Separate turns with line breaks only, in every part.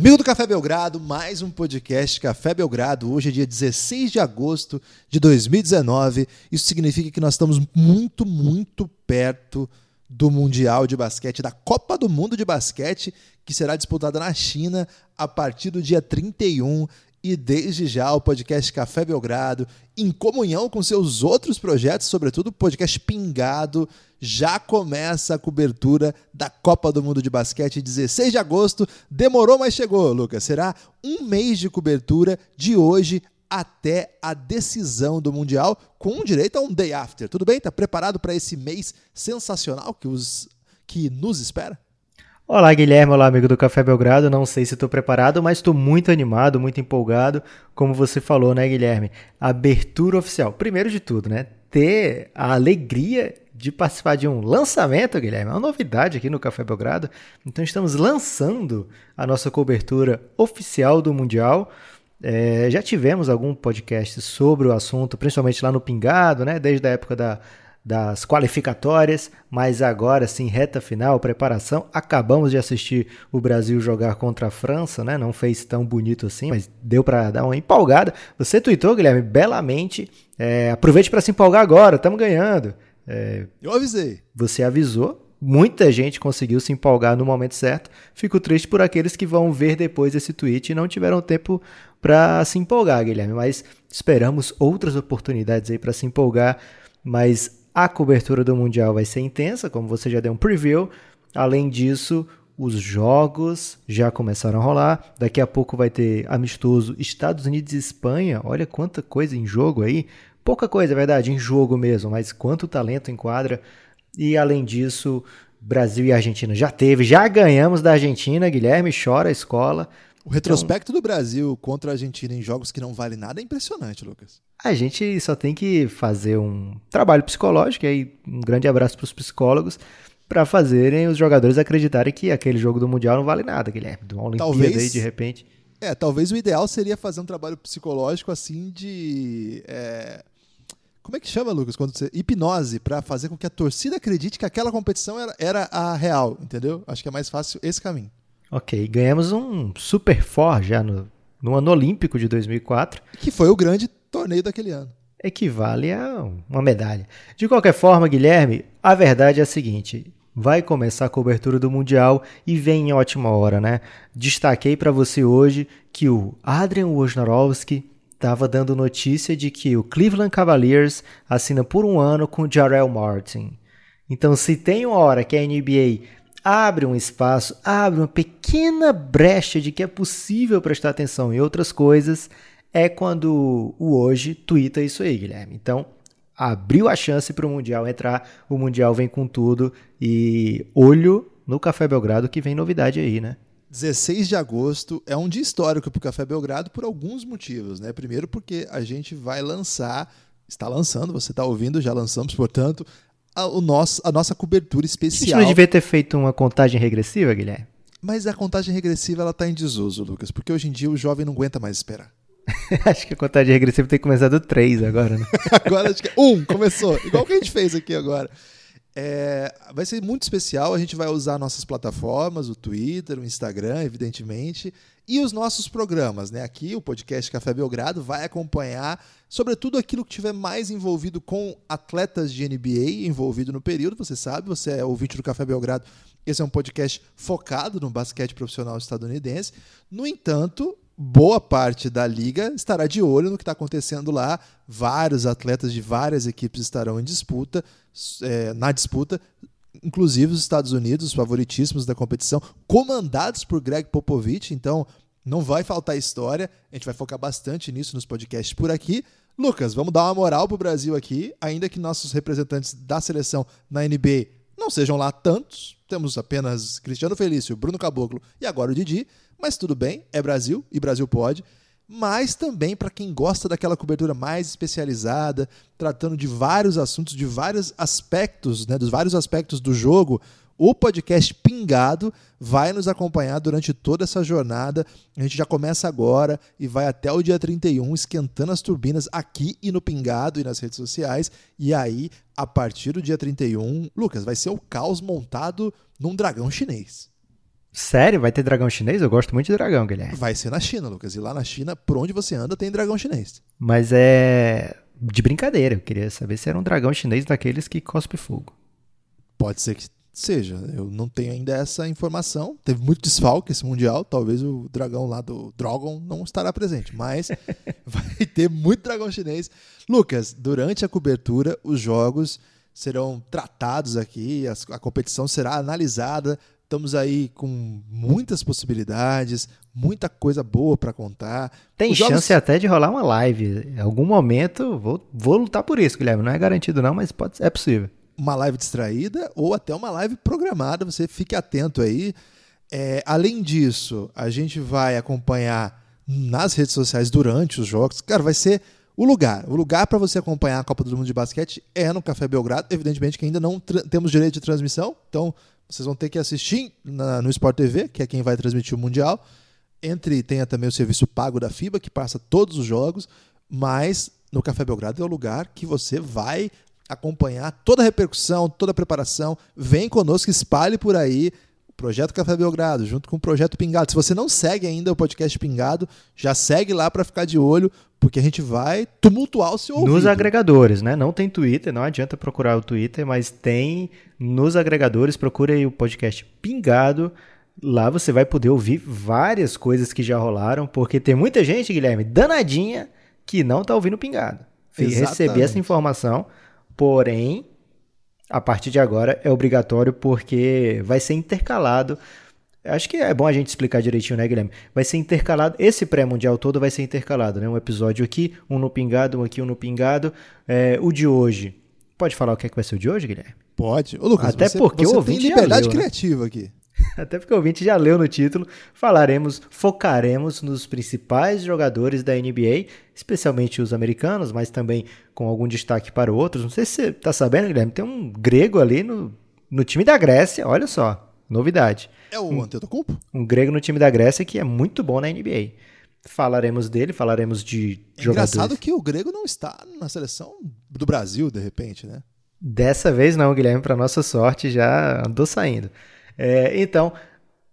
Amigo do Café Belgrado, mais um podcast Café Belgrado. Hoje é dia 16 de agosto de 2019. Isso significa que nós estamos muito, muito perto do Mundial de Basquete, da Copa do Mundo de Basquete, que será disputada na China a partir do dia 31 e desde já o podcast Café Belgrado, em comunhão com seus outros projetos, sobretudo o podcast Pingado, já começa a cobertura da Copa do Mundo de Basquete 16 de agosto. Demorou, mas chegou, Lucas. Será um mês de cobertura de hoje até a decisão do Mundial, com direito a um day after. Tudo bem? Está preparado para esse mês sensacional que, os, que nos espera?
Olá, Guilherme. Olá, amigo do Café Belgrado. Não sei se estou preparado, mas estou muito animado, muito empolgado. Como você falou, né, Guilherme? Abertura oficial. Primeiro de tudo, né? Ter a alegria de participar de um lançamento, Guilherme. É uma novidade aqui no Café Belgrado. Então, estamos lançando a nossa cobertura oficial do Mundial. É, já tivemos algum podcast sobre o assunto, principalmente lá no Pingado, né? Desde a época da das qualificatórias, mas agora sim, reta final, preparação. Acabamos de assistir o Brasil jogar contra a França, né? Não fez tão bonito assim, mas deu para dar uma empolgada. Você tweetou, Guilherme, belamente. É, aproveite para se empolgar agora, estamos ganhando.
É, Eu avisei.
Você avisou. Muita gente conseguiu se empolgar no momento certo. Fico triste por aqueles que vão ver depois esse tweet e não tiveram tempo para se empolgar, Guilherme. Mas esperamos outras oportunidades aí para se empolgar. Mas a cobertura do Mundial vai ser intensa, como você já deu um preview. Além disso, os jogos já começaram a rolar. Daqui a pouco vai ter amistoso Estados Unidos e Espanha. Olha quanta coisa em jogo aí. Pouca coisa, é verdade, em jogo mesmo, mas quanto talento em quadra. E além disso, Brasil e Argentina já teve, já ganhamos da Argentina, Guilherme chora a escola.
O retrospecto então, do Brasil contra a Argentina em jogos que não vale nada é impressionante, Lucas.
A gente só tem que fazer um trabalho psicológico, e aí um grande abraço para os psicólogos, para fazerem os jogadores acreditarem que aquele jogo do Mundial não vale nada, Guilherme. De uma Olimpíada talvez, aí, de repente.
É, talvez o ideal seria fazer um trabalho psicológico assim de. É... Como é que chama, Lucas? Quando você... Hipnose, para fazer com que a torcida acredite que aquela competição era, era a real, entendeu? Acho que é mais fácil esse caminho.
Ok, ganhamos um Super For já no, no ano olímpico de 2004.
Que foi o grande torneio daquele ano.
Equivale a uma medalha. De qualquer forma, Guilherme, a verdade é a seguinte: vai começar a cobertura do Mundial e vem em ótima hora, né? Destaquei para você hoje que o Adrian Wojnarowski estava dando notícia de que o Cleveland Cavaliers assina por um ano com o Jarrell Martin. Então, se tem uma hora que a NBA abre um espaço, abre uma pequena brecha de que é possível prestar atenção em outras coisas, é quando o hoje twitta isso aí, Guilherme. Então, abriu a chance para o Mundial entrar, o Mundial vem com tudo e olho no Café Belgrado que vem novidade aí, né?
16 de agosto é um dia histórico para o Café Belgrado por alguns motivos, né? Primeiro porque a gente vai lançar, está lançando, você está ouvindo, já lançamos, portanto, a, o nosso, a nossa cobertura especial. A gente
não devia ter feito uma contagem regressiva, Guilherme?
Mas a contagem regressiva ela está em desuso, Lucas, porque hoje em dia o jovem não aguenta mais esperar.
acho que a contagem regressiva tem que começar do 3 agora, né?
agora acho que é um, começou. Igual que a gente fez aqui agora. É, vai ser muito especial. A gente vai usar nossas plataformas, o Twitter, o Instagram, evidentemente, e os nossos programas. Né? Aqui, o podcast Café Belgrado vai acompanhar, sobretudo, aquilo que tiver mais envolvido com atletas de NBA envolvido no período. Você sabe, você é ouvinte do Café Belgrado. Esse é um podcast focado no basquete profissional estadunidense. No entanto, boa parte da liga estará de olho no que está acontecendo lá. Vários atletas de várias equipes estarão em disputa, é, na disputa, inclusive os Estados Unidos, os favoritíssimos da competição, comandados por Greg Popovich. Então, não vai faltar história. A gente vai focar bastante nisso nos podcasts por aqui. Lucas, vamos dar uma moral pro Brasil aqui, ainda que nossos representantes da seleção na NBA não sejam lá tantos. Temos apenas Cristiano Felício, Bruno Caboclo e agora o Didi mas tudo bem, é Brasil e Brasil pode. Mas também para quem gosta daquela cobertura mais especializada, tratando de vários assuntos, de vários aspectos, né, dos vários aspectos do jogo, o podcast Pingado vai nos acompanhar durante toda essa jornada. A gente já começa agora e vai até o dia 31 esquentando as turbinas aqui e no Pingado e nas redes sociais. E aí, a partir do dia 31, Lucas, vai ser o caos montado num dragão chinês.
Sério? Vai ter dragão chinês? Eu gosto muito de dragão, Guilherme.
Vai ser na China, Lucas. E lá na China, por onde você anda, tem dragão chinês.
Mas é de brincadeira. Eu queria saber se era um dragão chinês daqueles que cospe fogo.
Pode ser que seja. Eu não tenho ainda essa informação. Teve muito desfalque esse Mundial. Talvez o dragão lá do Dragon não estará presente. Mas vai ter muito dragão chinês. Lucas, durante a cobertura, os jogos serão tratados aqui, a, competição será analisada. Estamos aí com muitas possibilidades, muita coisa boa para contar.
Tem chance até de rolar uma live. Em algum momento, vou, vou lutar por isso, Guilherme. Não é garantido, não, mas pode, é possível
uma live distraída ou até uma live programada. Você fique atento aí. É, além disso, a gente vai acompanhar nas redes sociais durante os jogos. Cara, vai ser o lugar. O lugar para você acompanhar a Copa do Mundo de Basquete é no Café Belgrado. Evidentemente que ainda não temos direito de transmissão, então vocês vão ter que assistir na, no Sport TV, que é quem vai transmitir o Mundial. Entre tenha também o serviço pago da FIBA, que passa todos os jogos, mas no Café Belgrado é o lugar que você vai acompanhar toda a repercussão, toda a preparação. Vem conosco, espalhe por aí Projeto Café Belgrado, junto com o Projeto Pingado. Se você não segue ainda o podcast Pingado, já segue lá para ficar de olho, porque a gente vai tumultuar o seu ouvido.
Nos agregadores, né? Não tem Twitter, não adianta procurar o Twitter, mas tem nos agregadores, procure aí o podcast Pingado. Lá você vai poder ouvir várias coisas que já rolaram, porque tem muita gente, Guilherme, danadinha, que não tá ouvindo Pingado. Recebi essa informação. Porém, a partir de agora é obrigatório porque vai ser intercalado. Acho que é bom a gente explicar direitinho, né, Guilherme? Vai ser intercalado, esse pré-mundial todo vai ser intercalado, né? Um episódio aqui, um no pingado, um aqui, um no pingado. É, o de hoje. Pode falar o que, é que vai ser o de hoje, Guilherme?
Pode. Ô, Lucas,
Até
você,
porque
você
ouvinte
tem liberdade
né?
criativa aqui.
Até porque o ouvinte já leu no título, falaremos, focaremos nos principais jogadores da NBA, especialmente os americanos, mas também com algum destaque para outros. Não sei se você está sabendo, Guilherme, tem um grego ali no, no time da Grécia, olha só, novidade.
É o um, Antetokounmpo?
Um grego no time da Grécia que é muito bom na NBA. Falaremos dele, falaremos de é jogadores.
Engraçado que o grego não está na seleção do Brasil, de repente, né?
Dessa vez não, Guilherme, para nossa sorte, já andou saindo. É, então,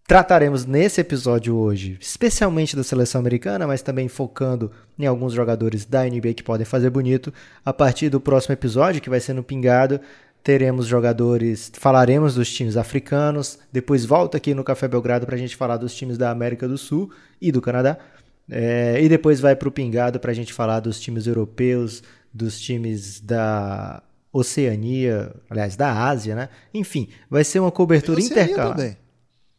trataremos nesse episódio hoje, especialmente da seleção americana, mas também focando em alguns jogadores da NBA que podem fazer bonito. A partir do próximo episódio, que vai ser no Pingado, teremos jogadores, falaremos dos times africanos, depois volta aqui no Café Belgrado para a gente falar dos times da América do Sul e do Canadá. É, e depois vai para o Pingado para a gente falar dos times europeus, dos times da Oceania, aliás, da Ásia, né? Enfim, vai ser uma cobertura intercalada. Também.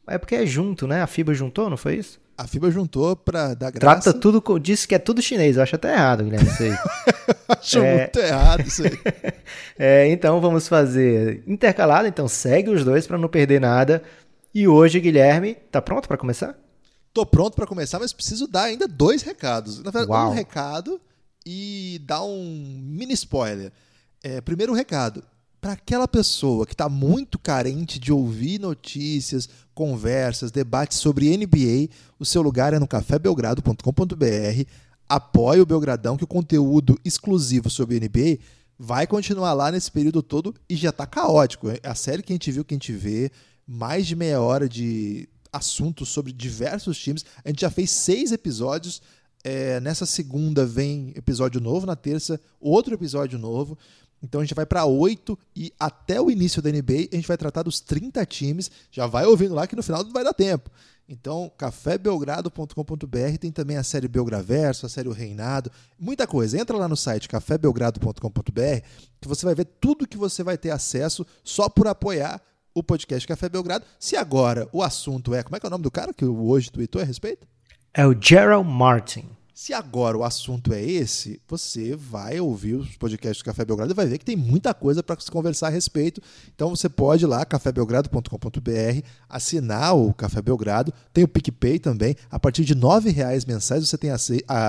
É porque é junto, né? A FIBA juntou, não foi isso?
A FIBA juntou para dar graça.
Trata tudo, disse que é tudo chinês, eu acho até errado, Guilherme, isso aí.
acho é... muito errado isso aí.
é, então vamos fazer intercalado, então segue os dois para não perder nada. E hoje, Guilherme, tá pronto para começar?
Tô pronto para começar, mas preciso dar ainda dois recados. Na verdade, Uau. um recado e dar um mini spoiler. É, primeiro recado, para aquela pessoa que está muito carente de ouvir notícias, conversas, debates sobre NBA, o seu lugar é no cafébelgrado.com.br. Apoie o Belgradão, que o conteúdo exclusivo sobre NBA vai continuar lá nesse período todo e já está caótico. É a série que a gente viu, que a gente vê, mais de meia hora de assuntos sobre diversos times. A gente já fez seis episódios. É, nessa segunda vem episódio novo, na terça, outro episódio novo. Então a gente vai para 8 e até o início da NBA a gente vai tratar dos 30 times. Já vai ouvindo lá que no final não vai dar tempo. Então, cafébelgrado.com.br tem também a série Belgraverso, a série O Reinado, muita coisa. Entra lá no site cafébelgrado.com.br que você vai ver tudo que você vai ter acesso só por apoiar o podcast Café Belgrado. Se agora o assunto é, como é que é o nome do cara que hoje tweetou a respeito?
É o Gerald Martin.
Se agora o assunto é esse, você vai ouvir os podcasts do Café Belgrado e vai ver que tem muita coisa para se conversar a respeito. Então você pode ir lá, cafébelgrado.com.br, assinar o Café Belgrado. Tem o PicPay também. A partir de R$ reais mensais você tem,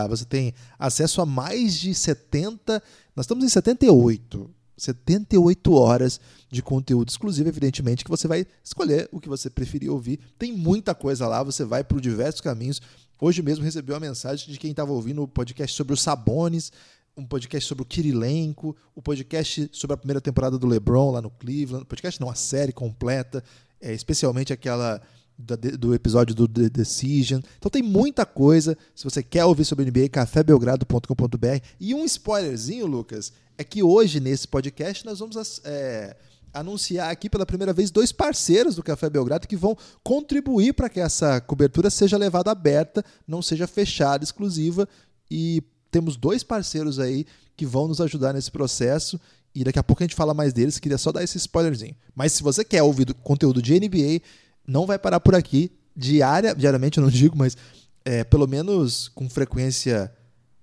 você tem acesso a mais de 70. Nós estamos em 78 78 horas de conteúdo exclusivo, evidentemente, que você vai escolher o que você preferir ouvir. Tem muita coisa lá, você vai por diversos caminhos. Hoje mesmo recebi uma mensagem de quem estava ouvindo o podcast sobre os Sabones, um podcast sobre o Kirilenko, o podcast sobre a primeira temporada do LeBron lá no Cleveland, podcast não, a série completa, é, especialmente aquela do episódio do The Decision. Então tem muita coisa. Se você quer ouvir sobre NBA, cafébelgrado.com.br. E um spoilerzinho, Lucas, é que hoje nesse podcast nós vamos é, anunciar aqui pela primeira vez dois parceiros do Café Belgrado que vão contribuir para que essa cobertura seja levada aberta, não seja fechada, exclusiva. E temos dois parceiros aí que vão nos ajudar nesse processo. E daqui a pouco a gente fala mais deles. Queria só dar esse spoilerzinho. Mas se você quer ouvir conteúdo de NBA, não vai parar por aqui. Diária, diariamente eu não digo, mas é, pelo menos com frequência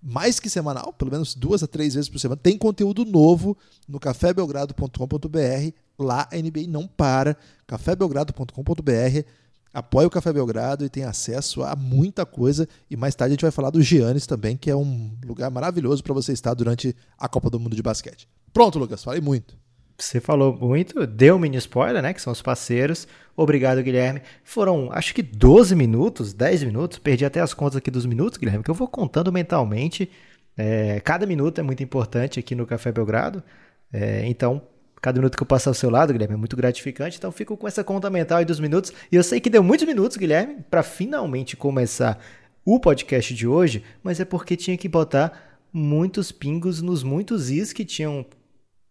mais que semanal, pelo menos duas a três vezes por semana, tem conteúdo novo no cafébelgrado.com.br. Lá a NBA não para. cafébelgrado.com.br. Apoie o Café Belgrado e tem acesso a muita coisa. E mais tarde a gente vai falar do Giannis também, que é um lugar maravilhoso para você estar durante a Copa do Mundo de Basquete. Pronto, Lucas, falei muito.
Você falou muito, deu um mini spoiler, né? Que são os parceiros. Obrigado, Guilherme. Foram, acho que 12 minutos, 10 minutos. Perdi até as contas aqui dos minutos, Guilherme, que eu vou contando mentalmente. É, cada minuto é muito importante aqui no Café Belgrado. É, então, cada minuto que eu passo ao seu lado, Guilherme, é muito gratificante. Então, fico com essa conta mental aí dos minutos. E eu sei que deu muitos minutos, Guilherme, para finalmente começar o podcast de hoje, mas é porque tinha que botar muitos pingos nos muitos is que tinham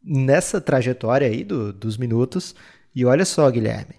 nessa trajetória aí do, dos minutos. E olha só, Guilherme.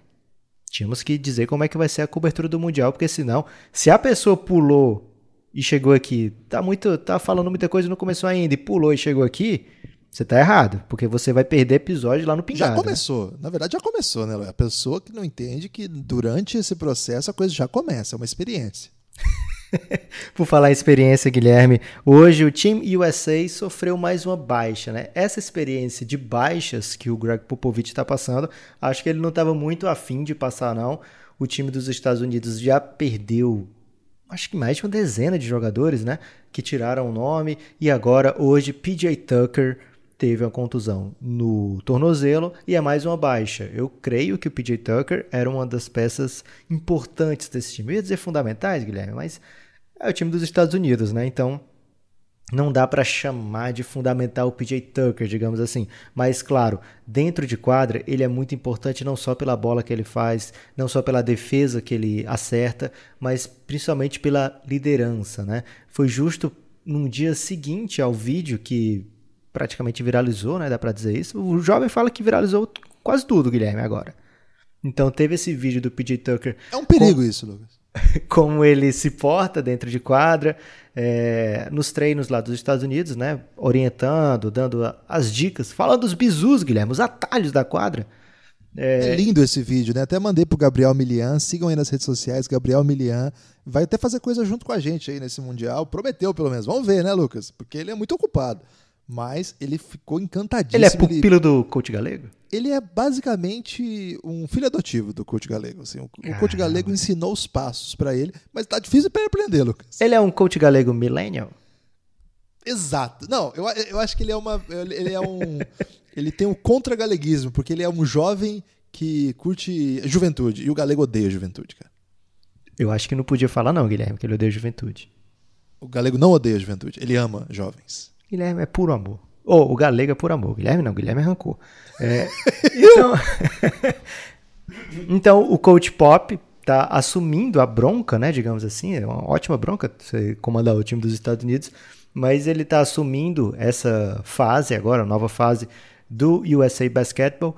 Tínhamos que dizer como é que vai ser a cobertura do Mundial, porque senão, se a pessoa pulou e chegou aqui, tá muito, tá falando muita coisa e não começou ainda, e pulou e chegou aqui, você tá errado, porque você vai perder episódio lá no Pingado.
Já né? começou, né? na verdade já começou, né? A pessoa que não entende que durante esse processo a coisa já começa, é uma experiência.
Por falar em experiência, Guilherme, hoje o Team USA sofreu mais uma baixa, né? Essa experiência de baixas que o Greg Popovich está passando, acho que ele não estava muito afim de passar, não. O time dos Estados Unidos já perdeu, acho que mais de uma dezena de jogadores, né? Que tiraram o nome, e agora, hoje, PJ Tucker teve uma contusão no tornozelo e é mais uma baixa. Eu creio que o PJ Tucker era uma das peças importantes desse time. Eu ia dizer fundamentais, Guilherme, mas é o time dos Estados Unidos, né? Então não dá para chamar de fundamental o PJ Tucker, digamos assim. Mas claro, dentro de quadra, ele é muito importante não só pela bola que ele faz, não só pela defesa que ele acerta, mas principalmente pela liderança, né? Foi justo num dia seguinte ao vídeo que praticamente viralizou, né? Dá pra dizer isso. O jovem fala que viralizou quase tudo, Guilherme, agora. Então teve esse vídeo do PJ Tucker.
É um perigo com... isso, Lucas.
como ele se porta dentro de quadra, é, nos treinos lá dos Estados Unidos, né? Orientando, dando as dicas, falando dos bizus, Guilherme, os atalhos da quadra.
É... é, lindo esse vídeo, né? Até mandei pro Gabriel Milian, sigam aí nas redes sociais, Gabriel Milian. Vai até fazer coisa junto com a gente aí nesse Mundial. Prometeu, pelo menos. Vamos ver, né, Lucas? Porque ele é muito ocupado mas ele ficou encantadíssimo.
Ele é pupilo do coach galego?
Ele é basicamente um filho adotivo do coach galego. Assim. O, o coach galego ensinou os passos para ele, mas tá difícil para ele aprender, Lucas.
Ele é um coach galego millennial?
Exato. Não, eu, eu acho que ele é uma. Ele é um. ele tem um contra-galeguismo, porque ele é um jovem que curte juventude. E o galego odeia juventude, cara.
Eu acho que não podia falar, não, Guilherme, que ele odeia juventude.
O galego não odeia juventude, ele ama jovens.
Guilherme é puro amor. Ou oh, o Galega é puro amor. Guilherme não, Guilherme é rancor. É, então, então, o coach Pop tá assumindo a bronca, né, digamos assim, é uma ótima bronca você comandar o time dos Estados Unidos, mas ele está assumindo essa fase agora, nova fase do USA Basketball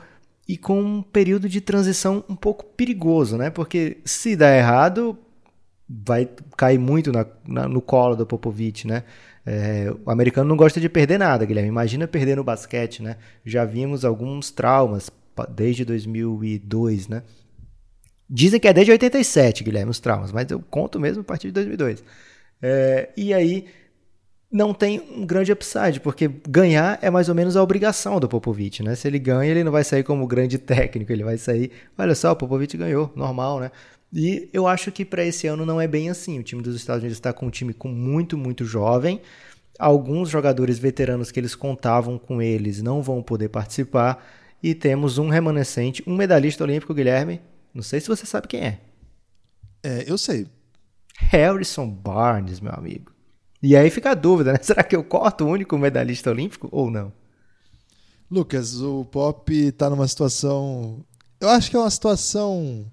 e com um período de transição um pouco perigoso, né? Porque se der errado, vai cair muito na, na, no colo do Popovich, né? É, o americano não gosta de perder nada, Guilherme. Imagina perder no basquete, né? Já vimos alguns traumas desde 2002, né? Dizem que é desde 87, Guilherme, os traumas, mas eu conto mesmo a partir de 2002. É, e aí não tem um grande upside, porque ganhar é mais ou menos a obrigação do Popovich, né? Se ele ganha, ele não vai sair como grande técnico, ele vai sair, olha só, o Popovich ganhou, normal, né? E eu acho que para esse ano não é bem assim. O time dos Estados Unidos está com um time com muito, muito jovem. alguns jogadores veteranos que eles contavam com eles não vão poder participar. E temos um remanescente, um medalhista olímpico, Guilherme. Não sei se você sabe quem é.
É, eu sei.
Harrison Barnes, meu amigo. E aí fica a dúvida, né? Será que eu corto o único medalhista olímpico ou não?
Lucas, o Pop está numa situação. Eu acho que é uma situação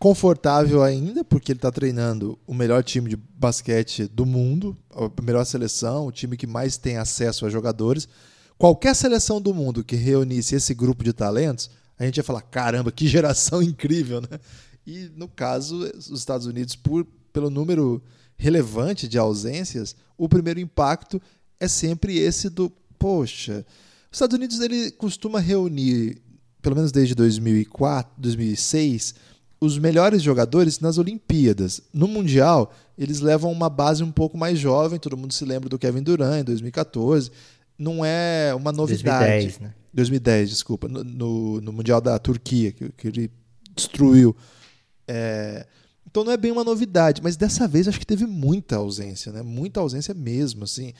confortável ainda, porque ele está treinando o melhor time de basquete do mundo, a melhor seleção, o time que mais tem acesso a jogadores. Qualquer seleção do mundo que reunisse esse grupo de talentos, a gente ia falar: caramba, que geração incrível, né? E no caso, os Estados Unidos, por, pelo número relevante de ausências, o primeiro impacto é sempre esse do, poxa, os Estados Unidos ele costuma reunir, pelo menos desde 2004, 2006, os melhores jogadores nas Olimpíadas. No Mundial, eles levam uma base um pouco mais jovem, todo mundo se lembra do Kevin Durant em 2014. Não é uma novidade.
2010, né?
2010, desculpa, no, no, no Mundial da Turquia, que, que ele destruiu. É, então não é bem uma novidade, mas dessa vez acho que teve muita ausência, né? Muita ausência mesmo, assim.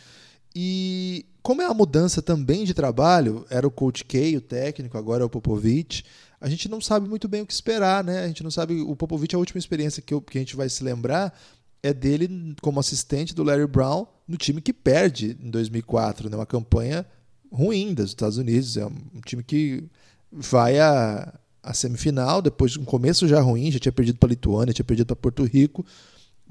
E como é a mudança também de trabalho, era o Coach K, o técnico, agora é o Popovich, a gente não sabe muito bem o que esperar, né? A gente não sabe. O Popovich, a última experiência que, eu, que a gente vai se lembrar é dele como assistente do Larry Brown no time que perde em 2004, né? Uma campanha ruim dos Estados Unidos. É um time que vai a, a semifinal, depois um começo já ruim, já tinha perdido para a Lituânia, tinha perdido para Porto Rico,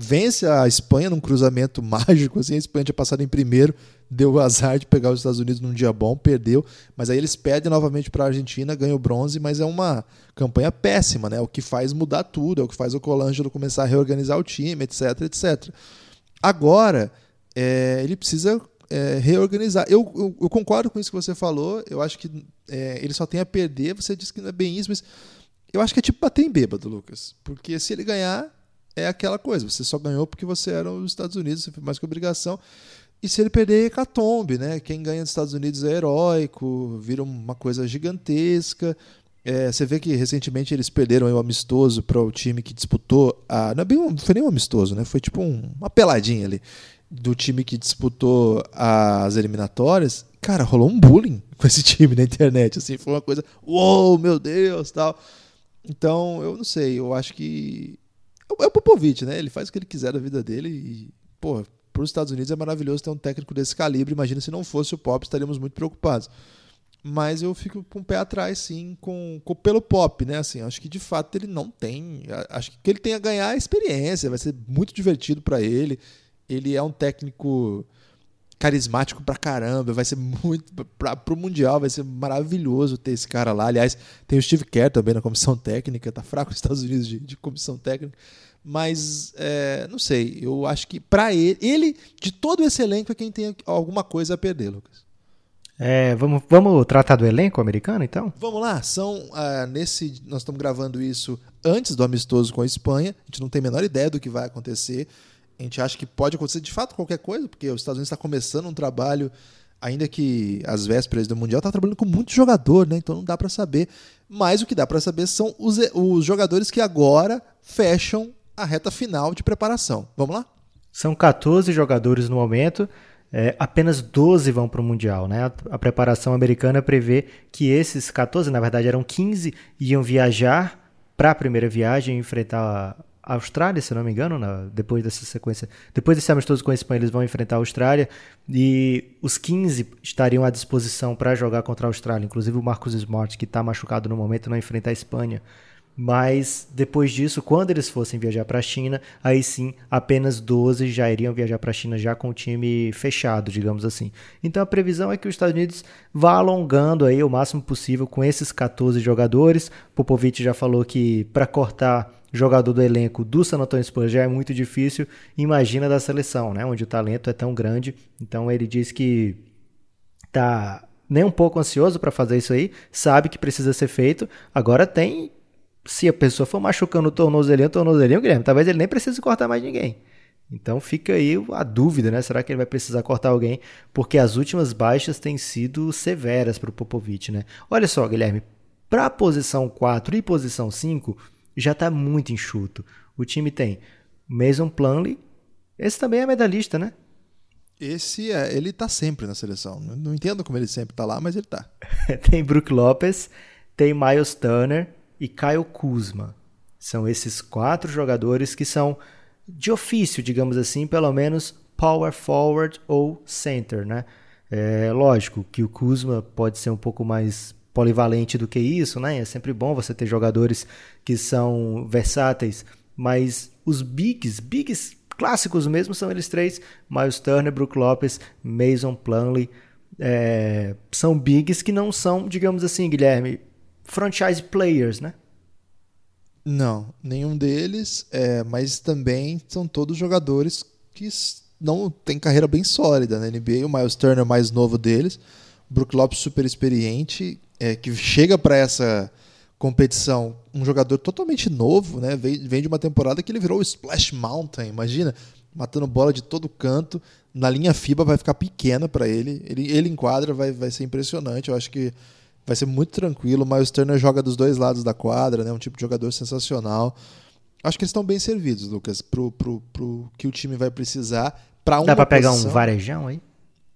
vence a Espanha num cruzamento mágico, assim, a Espanha tinha passado em primeiro, deu o azar de pegar os Estados Unidos num dia bom, perdeu, mas aí eles perdem novamente para a Argentina, ganham o bronze, mas é uma campanha péssima, né? O que faz mudar tudo, é o que faz o Colangelo começar a reorganizar o time, etc, etc. Agora, é, ele precisa é, reorganizar. Eu, eu, eu, concordo com isso que você falou. Eu acho que é, ele só tem a perder. Você disse que não é bem isso, mas eu acho que é tipo bater em bêbado, Lucas. Porque se ele ganhar, é aquela coisa. Você só ganhou porque você era os Estados Unidos, você fez mais que obrigação. E se ele perder, é hecatombe, né? Quem ganha nos Estados Unidos é heróico, vira uma coisa gigantesca. É, você vê que recentemente eles perderam o amistoso para o time que disputou a. Não, é bem, não foi nem um amistoso, né? Foi tipo um, uma peladinha ali do time que disputou as eliminatórias, cara, rolou um bullying com esse time na internet, assim, foi uma coisa, uou, meu Deus, tal. Então, eu não sei, eu acho que é o Popovich, né? Ele faz o que ele quiser da vida dele e, pô, para os Estados Unidos é maravilhoso ter um técnico desse calibre. Imagina se não fosse o Pop, estaríamos muito preocupados. Mas eu fico com o pé atrás, sim, com, com pelo Pop, né? Assim, acho que de fato ele não tem. Acho que ele tem a ganhar a experiência, vai ser muito divertido para ele ele é um técnico carismático pra caramba, vai ser muito pra, pro mundial, vai ser maravilhoso ter esse cara lá. Aliás, tem o Steve Kerr também na comissão técnica, tá fraco nos Estados Unidos de, de comissão técnica, mas é, não sei, eu acho que para ele, ele de todo esse elenco é quem tem alguma coisa a perder, Lucas.
É, vamos, vamos tratar do elenco americano, então?
Vamos lá. São uh, nesse, nós estamos gravando isso antes do amistoso com a Espanha. A gente não tem a menor ideia do que vai acontecer. A gente acha que pode acontecer de fato qualquer coisa, porque os Estados Unidos está começando um trabalho, ainda que às vésperas do Mundial, está trabalhando com muito jogador, né? Então não dá para saber. Mas o que dá para saber são os, os jogadores que agora fecham a reta final de preparação. Vamos lá?
São 14 jogadores no momento. É, apenas 12 vão para o Mundial. Né? A, a, preparação americana prevê que esses 14, na verdade eram 15, iam viajar para a primeira viagem e enfrentar Austrália, se não me engano, na, depois dessa sequência. Depois desse amistoso com a Espanha, eles vão enfrentar a Austrália e os 15 estariam à disposição para jogar contra a Austrália, inclusive o Marcus Smart, que está machucado no momento, não enfrenta a Espanha. Mas depois disso, quando eles fossem viajar para a China, aí sim, apenas 12 já iriam viajar para a China já com o time fechado, digamos assim. Então a previsão é que os Estados Unidos vá alongando aí o máximo possível com esses 14 jogadores. Popovich já falou que para cortar jogador do elenco do San Antonio Spurs já é muito difícil, imagina da seleção, né, onde o talento é tão grande. Então ele diz que tá nem um pouco ansioso para fazer isso aí, sabe que precisa ser feito. Agora tem se a pessoa for machucando o tornozelinho, o tornozelinho, Guilherme, talvez ele nem precise cortar mais ninguém. Então fica aí a dúvida, né? Será que ele vai precisar cortar alguém? Porque as últimas baixas têm sido severas para o Popovic, né? Olha só, Guilherme, para a posição 4 e posição 5, já está muito enxuto. O time tem Mason Plumlee, esse também é medalhista, né?
Esse é, ele tá sempre na seleção. Não entendo como ele sempre tá lá, mas ele tá.
tem Brook Lopes, tem Miles Turner e Kyle Kuzma. São esses quatro jogadores que são de ofício, digamos assim, pelo menos power forward ou center, né? É lógico que o Kuzma pode ser um pouco mais polivalente do que isso, né? É sempre bom você ter jogadores que são versáteis, mas os bigs, bigs clássicos mesmo são eles três: Miles Turner, Brook Lopes, Mason Plumlee. É, são bigs que não são, digamos assim, Guilherme, franchise players, né?
Não, nenhum deles, é, mas também são todos jogadores que não têm carreira bem sólida na NBA. O Miles Turner mais novo deles, Brook Lopes super experiente, é, que chega para essa competição um jogador totalmente novo, né? Vem, vem de uma temporada que ele virou o Splash Mountain, imagina, matando bola de todo canto. Na linha FIBA vai ficar pequena para ele. ele. Ele enquadra, vai, vai ser impressionante. Eu acho que vai ser muito tranquilo. O Miles Turner joga dos dois lados da quadra, né? Um tipo de jogador sensacional. Acho que eles estão bem servidos, Lucas, pro, pro, pro que o time vai precisar para um.
Dá para pegar um varejão aí?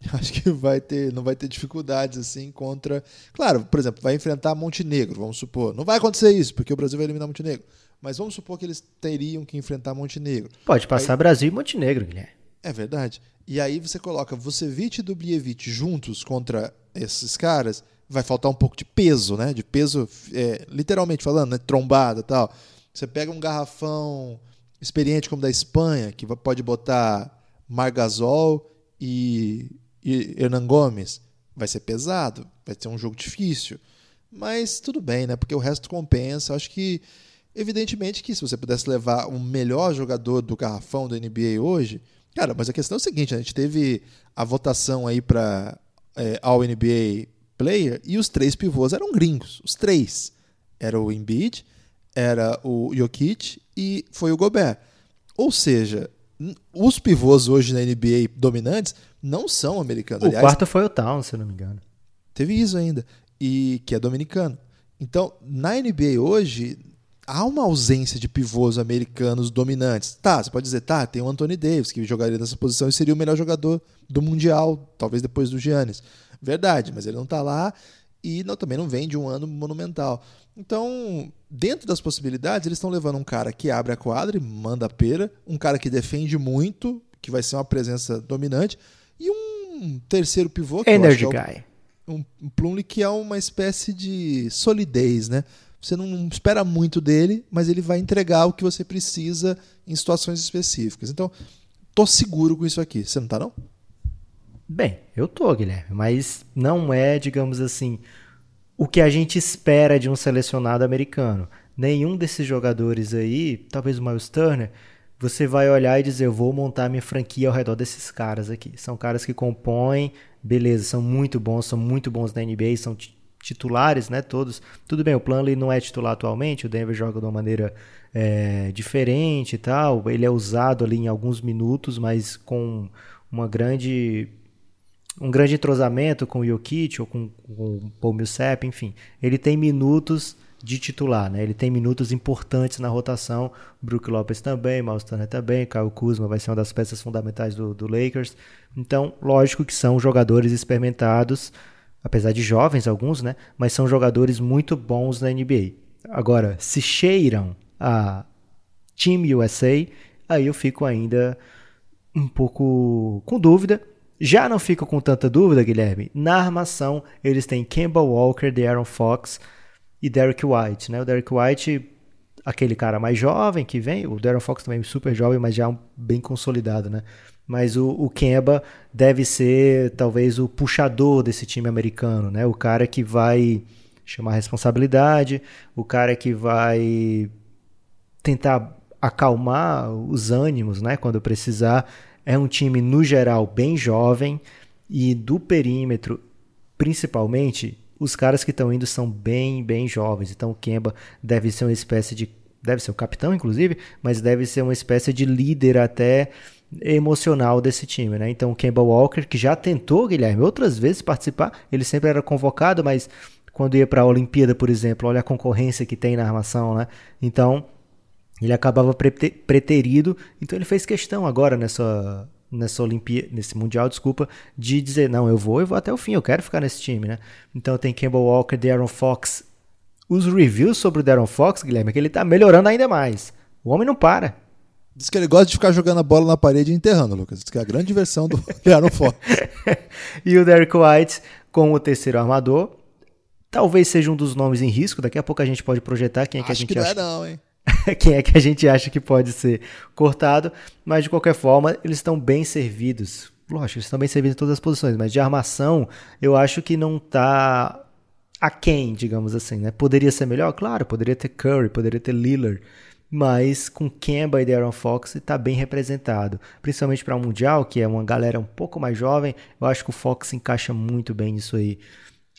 Acho que vai ter, não vai ter dificuldades assim contra. Claro, por exemplo, vai enfrentar Montenegro, vamos supor. Não vai acontecer isso, porque o Brasil vai eliminar Montenegro. Mas vamos supor que eles teriam que enfrentar Montenegro.
Pode passar aí... Brasil e Montenegro, Guilherme.
É verdade. E aí você coloca Vucevic e Dubljevic juntos contra esses caras, vai faltar um pouco de peso, né? De peso, é, literalmente falando, né? Trombada e tal. Você pega um garrafão experiente como da Espanha, que pode botar Margasol e e Hernan Gomes, vai ser pesado, vai ser um jogo difícil. Mas tudo bem, né? Porque o resto compensa. Acho que, evidentemente, que se você pudesse levar o melhor jogador do garrafão da NBA hoje. Cara, mas a questão é o seguinte: a gente teve a votação aí para é, All NBA Player e os três pivôs eram gringos. Os três. Era o Embiid, era o Jokic e foi o Gobert. Ou seja, os pivôs hoje na NBA dominantes não são americanos.
O Aliás, quarto foi o Town, se não me engano.
Teve isso ainda. E que é dominicano. Então, na NBA hoje, há uma ausência de pivôs americanos dominantes. Tá, você pode dizer, tá, tem o Anthony Davis, que jogaria nessa posição e seria o melhor jogador do Mundial, talvez depois do Giannis. Verdade, mas ele não está lá e não, também não vem de um ano monumental. Então, dentro das possibilidades, eles estão levando um cara que abre a quadra e manda a pera, um cara que defende muito, que vai ser uma presença dominante, e um terceiro pivô, que
Energy
eu
acho que
é um, um Plumlee que é uma espécie de solidez, né? Você não espera muito dele, mas ele vai entregar o que você precisa em situações específicas. Então, tô seguro com isso aqui. Você não tá, não?
Bem, eu tô, Guilherme, mas não é, digamos assim, o que a gente espera de um selecionado americano. Nenhum desses jogadores aí, talvez o Miles Turner, você vai olhar e dizer, eu vou montar minha franquia ao redor desses caras aqui. São caras que compõem, beleza, são muito bons, são muito bons na NBA, são titulares, né, todos. Tudo bem, o Plumlee não é titular atualmente, o Denver joga de uma maneira é, diferente e tal, ele é usado ali em alguns minutos, mas com uma grande um grande entrosamento com o Jokic ou com, com o Paul Millsap, enfim. Ele tem minutos de titular, né? Ele tem minutos importantes na rotação. Brook Lopes também, Miles Turner também, Kyle Kuzma vai ser uma das peças fundamentais do, do Lakers. Então, lógico que são jogadores experimentados, apesar de jovens alguns, né? Mas são jogadores muito bons na NBA. Agora, se cheiram a Team USA, aí eu fico ainda um pouco com dúvida. Já não fico com tanta dúvida, Guilherme. Na armação, eles têm Kemba Walker, De'Aaron Fox e Derek White, né? O Derek White, aquele cara mais jovem que vem, o Darren Fox também é super jovem, mas já bem consolidado, né? Mas o, o Kemba deve ser talvez o puxador desse time americano, né? O cara que vai chamar responsabilidade, o cara que vai tentar acalmar os ânimos, né? Quando precisar é um time, no geral, bem jovem e do perímetro, principalmente, os caras que estão indo são bem, bem jovens. Então o Kemba deve ser uma espécie de. Deve ser o capitão, inclusive, mas deve ser uma espécie de líder até emocional desse time, né? Então o Kemba Walker, que já tentou, Guilherme, outras vezes participar, ele sempre era convocado, mas quando ia para a Olimpíada, por exemplo, olha a concorrência que tem na armação, né? Então ele acabava preterido, então ele fez questão agora nessa, nessa Olimpíada, nesse Mundial, desculpa, de dizer, não, eu vou, eu vou até o fim, eu quero ficar nesse time, né? Então tem Campbell Walker, Darren Fox. Os reviews sobre o Darren Fox, Guilherme, é que ele tá melhorando ainda mais. O homem não para.
Diz que ele gosta de ficar jogando a bola na parede e enterrando, Lucas. Diz que é a grande diversão do Darren Fox.
e o Derek White como o terceiro armador. Talvez seja um dos nomes em risco. Daqui a pouco a gente pode projetar quem é que
Acho
a gente
que não
acha.
é não, hein?
quem é que a gente acha que pode ser cortado, mas de qualquer forma, eles estão bem servidos. Lógico, eles estão bem servidos em todas as posições, mas de armação, eu acho que não está aquém, digamos assim, né? Poderia ser melhor? Claro, poderia ter Curry, poderia ter Lillard, mas com Kemba e Darren Fox está bem representado, principalmente para o Mundial, que é uma galera um pouco mais jovem, eu acho que o Fox encaixa muito bem nisso aí.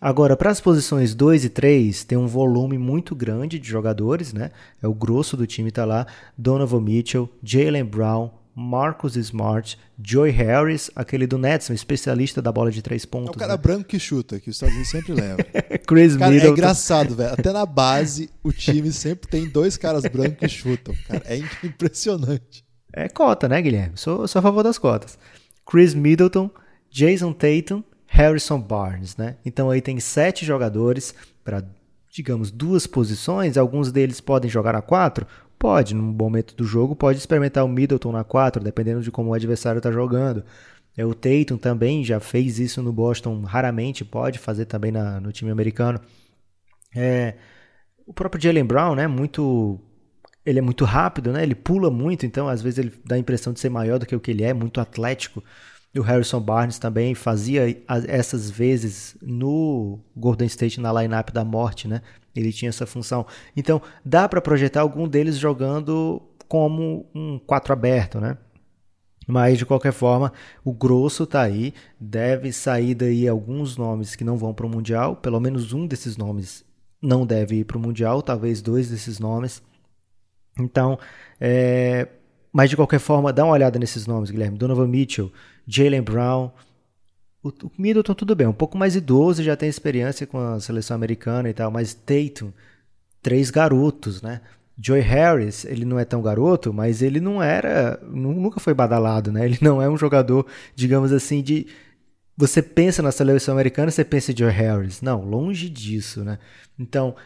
Agora, para as posições 2 e 3, tem um volume muito grande de jogadores, né? É o grosso do time tá lá. Donovan Mitchell, Jalen Brown, Marcus Smart, Joey Harris, aquele do Nets, um especialista da bola de três pontos. É
o cara
né?
branco que chuta, que os Estados Unidos sempre leva.
Chris
cara,
Middleton.
É engraçado, velho. Até na base, o time sempre tem dois caras brancos que chutam. Cara, é impressionante.
É cota, né, Guilherme? Sou, sou a favor das cotas. Chris Middleton, Jason Tatum Harrison Barnes, né? Então aí tem sete jogadores para, digamos, duas posições. Alguns deles podem jogar a quatro? Pode, num momento do jogo, pode experimentar o Middleton na quatro, dependendo de como o adversário está jogando. É, o Tatum também já fez isso no Boston, raramente pode fazer também na, no time americano. É, o próprio Jalen Brown, né? Muito ele é muito rápido, né? Ele pula muito, então às vezes ele dá a impressão de ser maior do que o que ele é, muito atlético. O Harrison Barnes também fazia essas vezes no Golden State na lineup da morte, né? Ele tinha essa função. Então, dá para projetar algum deles jogando como um 4 aberto, né? Mas de qualquer forma, o grosso tá aí, deve sair daí alguns nomes que não vão para o mundial, pelo menos um desses nomes não deve ir para o mundial, talvez dois desses nomes. Então, é... mas de qualquer forma, dá uma olhada nesses nomes, Guilherme. Donovan Mitchell, Jalen Brown. O, Middleton tudo bem, um pouco mais idoso, já tem experiência com a seleção americana e tal, mas Tatum, três garotos, né? Joy Harris, ele não é tão garoto, mas ele não era, nunca foi badalado, né? Ele não é um jogador, digamos assim, de você pensa na seleção americana, você pensa em Joy Harris. Não, longe disso, né? Então,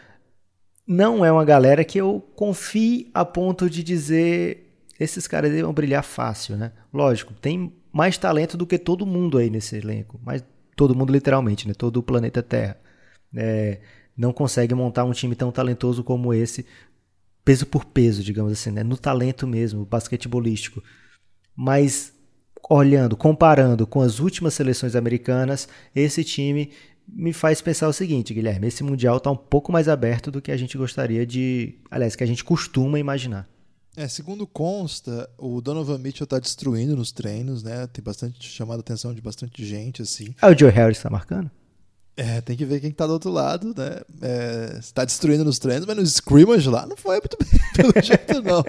não é uma galera que eu confie a ponto de dizer esses caras vão brilhar fácil, né? Lógico, tem mais talento do que todo mundo aí nesse elenco. Mas todo mundo literalmente, né? Todo o planeta Terra. É, não consegue montar um time tão talentoso como esse, peso por peso, digamos assim, né? No talento mesmo, basquetebolístico. Mas olhando, comparando com as últimas seleções americanas, esse time me faz pensar o seguinte, Guilherme, esse mundial está um pouco mais aberto do que a gente gostaria de, aliás, que a gente costuma imaginar.
É, segundo consta, o Donovan Mitchell está destruindo nos treinos, né? Tem bastante chamado a atenção de bastante gente, assim.
Ah, o Joe Harris está marcando?
É, tem que ver quem está do outro lado, né? É, está destruindo nos treinos, mas no scrimmage lá não foi muito bem, pelo jeito não.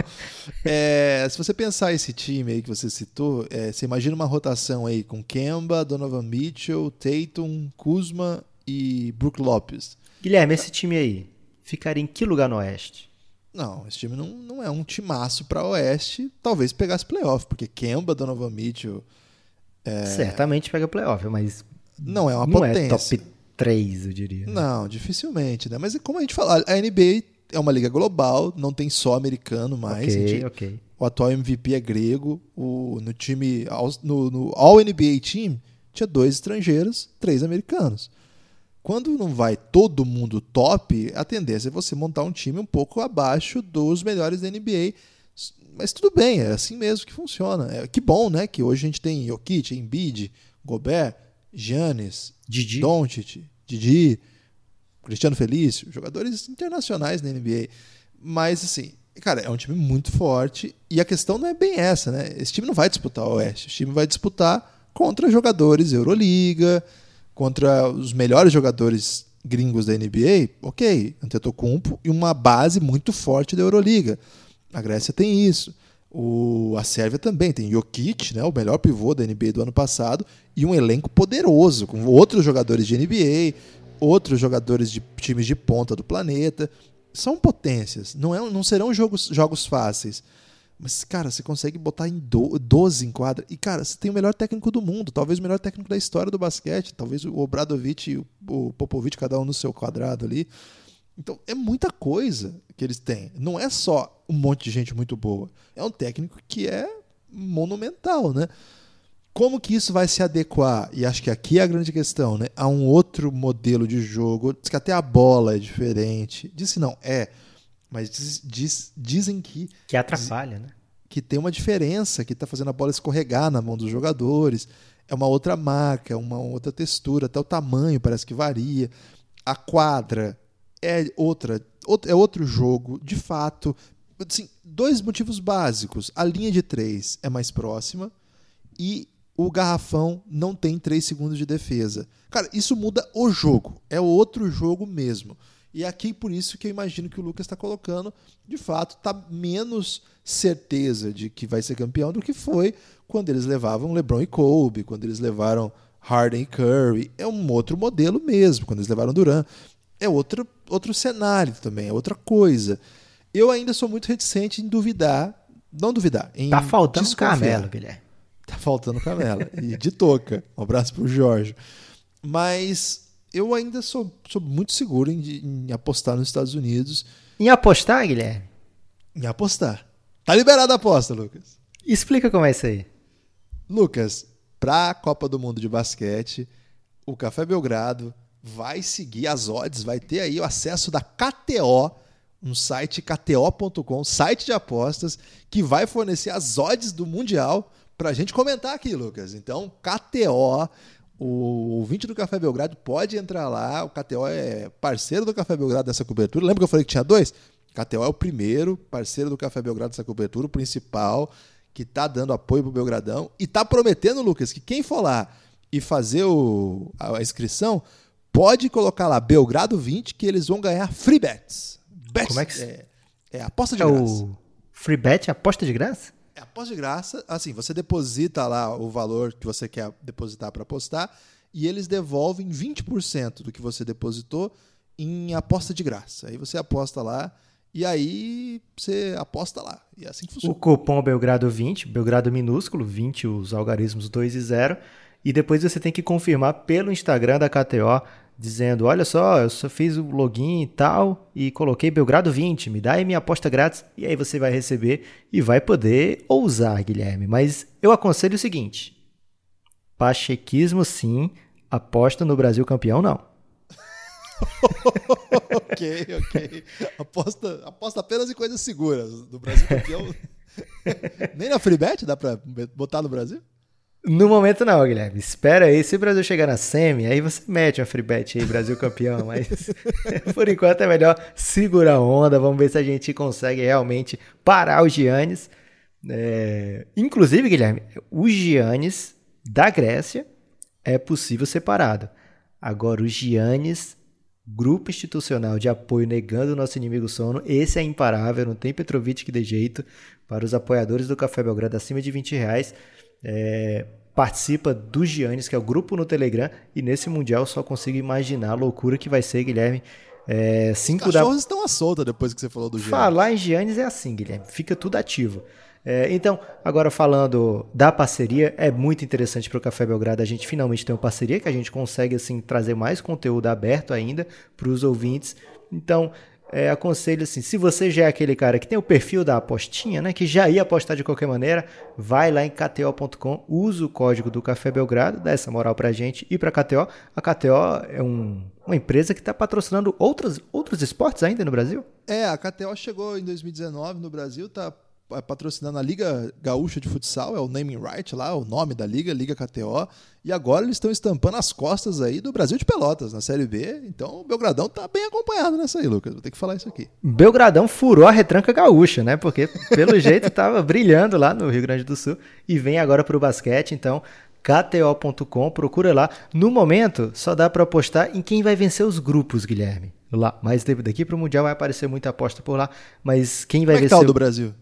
É, se você pensar esse time aí que você citou, é, você imagina uma rotação aí com Kemba, Donovan Mitchell, Tatum, Kuzma e Brook Lopes.
Guilherme, esse time aí ficaria em que lugar no Oeste?
Não, esse time não, não é um timaço para Oeste. Talvez pegasse playoff, porque Kemba, Donovan Mitchell.
É... Certamente pega playoff, mas.
Não é uma
não
potência.
É top 3, eu diria.
Né? Não, dificilmente, né? Mas como a gente fala, a NBA é uma liga global, não tem só americano mais.
Ok,
gente,
ok.
O atual MVP é grego. O, no time. No, no All NBA Team tinha dois estrangeiros, três americanos. Quando não vai todo mundo top, a tendência é você montar um time um pouco abaixo dos melhores da NBA. Mas tudo bem, é assim mesmo que funciona. É, que bom, né? Que hoje a gente tem Jokic, Embiid, Gobert, Giannis,
Didi.
Doncic, Didi, Cristiano Felício, jogadores internacionais na NBA. Mas assim, cara, é um time muito forte e a questão não é bem essa, né? Esse time não vai disputar o Oeste, esse time vai disputar contra jogadores Euroliga, contra os melhores jogadores gringos da NBA, ok, Antetokounmpo e uma base muito forte da Euroliga. A Grécia tem isso. O, a Sérvia também tem Jokic, né, o melhor pivô da NBA do ano passado, e um elenco poderoso, com outros jogadores de NBA, outros jogadores de times de ponta do planeta. São potências, não, é, não serão jogos, jogos fáceis. Mas, cara, você consegue botar em 12 em quadra. E, cara, você tem o melhor técnico do mundo, talvez o melhor técnico da história do basquete. Talvez o Obradovic e o Popovic, cada um no seu quadrado ali. Então, é muita coisa que eles têm. Não é só um monte de gente muito boa. É um técnico que é monumental, né? Como que isso vai se adequar? E acho que aqui é a grande questão, né? A um outro modelo de jogo. Diz que até a bola é diferente. Diz que não, é mas diz, diz, dizem que.
Que atrapalha,
diz,
né?
Que tem uma diferença, que está fazendo a bola escorregar na mão dos jogadores. É uma outra marca, uma outra textura, até o tamanho parece que varia. A quadra é outra, é outro jogo, de fato. Assim, dois motivos básicos. A linha de três é mais próxima e o garrafão não tem três segundos de defesa. Cara, isso muda o jogo. É outro jogo mesmo. E aqui por isso que eu imagino que o Lucas está colocando, de fato, está menos certeza de que vai ser campeão do que foi quando eles levavam LeBron e Kobe, quando eles levaram Harden e Curry. É um outro modelo mesmo, quando eles levaram Durant. É outro, outro cenário também, é outra coisa. Eu ainda sou muito reticente em duvidar, não duvidar, em
Tá faltando desconfiar. Camelo, Guilherme.
Tá faltando Camelo. e de toca. Um abraço pro Jorge. Mas eu ainda sou, sou muito seguro em, em, apostar nos Estados Unidos.
Em apostar, Guilherme?
Em apostar. Tá liberada a aposta, Lucas.
Explica como é isso aí.
Lucas, para a Copa do Mundo de Basquete, o Café Belgrado vai seguir as odds, vai ter aí o acesso da KTO, um site kto.com, site de apostas, que vai fornecer as odds do Mundial para a gente comentar aqui, Lucas. Então, KTO o ouvinte do Café Belgrado pode entrar lá. O KTO é parceiro do Café Belgrado dessa cobertura. Lembra que eu falei que tinha dois? KTO é o primeiro parceiro do Café Belgrado dessa cobertura, o principal, que está dando apoio para o Belgradão. E está prometendo, Lucas, que quem for lá e fazer o, a inscrição, pode colocar lá Belgrado 20, que eles vão ganhar free bets.
bets Como é que
é, é aposta de é graça.
O free bet é aposta de graça?
É aposta de graça, assim, você deposita lá o valor que você quer depositar para apostar e eles devolvem 20% do que você depositou em aposta de graça. Aí você aposta lá e aí você aposta lá. E é assim que funciona.
O cupom Belgrado 20, Belgrado minúsculo, 20 os algarismos 2 e 0, e depois você tem que confirmar pelo Instagram da KTO dizendo: Olha só, eu só fiz o login e tal e coloquei Belgrado 20, me dá aí minha aposta grátis. E aí você vai receber e vai poder ousar, Guilherme. Mas eu aconselho o seguinte: Pachequismo sim, aposta no Brasil campeão não.
ok, ok. Aposta, aposta apenas em coisas seguras. Do Brasil campeão. Nem na Freebet dá pra botar no Brasil?
No momento não, Guilherme. Espera aí. Se o Brasil chegar na semi, aí você mete uma free bet aí, Brasil campeão. Mas por enquanto é melhor segurar a onda. Vamos ver se a gente consegue realmente parar os Giannis. É... Inclusive, Guilherme, os Giannis da Grécia é possível separado. Agora, os Giannis, grupo institucional de apoio negando o nosso inimigo sono, esse é imparável. Não tem Petrovic que dê jeito. Para os apoiadores do Café Belgrado acima de 20 reais é, participa do Giannis, que é o grupo no Telegram, e nesse Mundial só consigo imaginar a loucura que vai ser, Guilherme. É, cinco
Os cachorros da... estão à solta depois que você falou do Giannis.
Falar em Giannis é assim, Guilherme, fica tudo ativo. É, então, agora falando da parceria, é muito interessante para o Café Belgrado a gente finalmente ter uma parceria que a gente consegue assim trazer mais conteúdo aberto ainda para os ouvintes. Então, é, aconselho assim, se você já é aquele cara que tem o perfil da apostinha, né, que já ia apostar de qualquer maneira, vai lá em kto.com, usa o código do Café Belgrado, dá essa moral pra gente e pra KTO. A KTO é um, uma empresa que está patrocinando outros, outros esportes ainda no Brasil?
É, a KTO chegou em 2019 no Brasil, tá patrocinando a Liga Gaúcha de Futsal, é o naming right lá, o nome da liga, Liga KTO. E agora eles estão estampando as costas aí do Brasil de Pelotas na Série B. Então o Belgradão tá bem acompanhado nessa aí, Lucas. Vou ter que falar isso aqui.
Belgradão furou a retranca gaúcha, né? Porque pelo jeito tava brilhando lá no Rio Grande do Sul e vem agora pro basquete. Então kto.com, procura lá. No momento, só dá para apostar em quem vai vencer os grupos, Guilherme. Lá, mas daqui pro Mundial vai aparecer muita aposta por lá, mas quem vai
Como
é que
tá o do Brasil?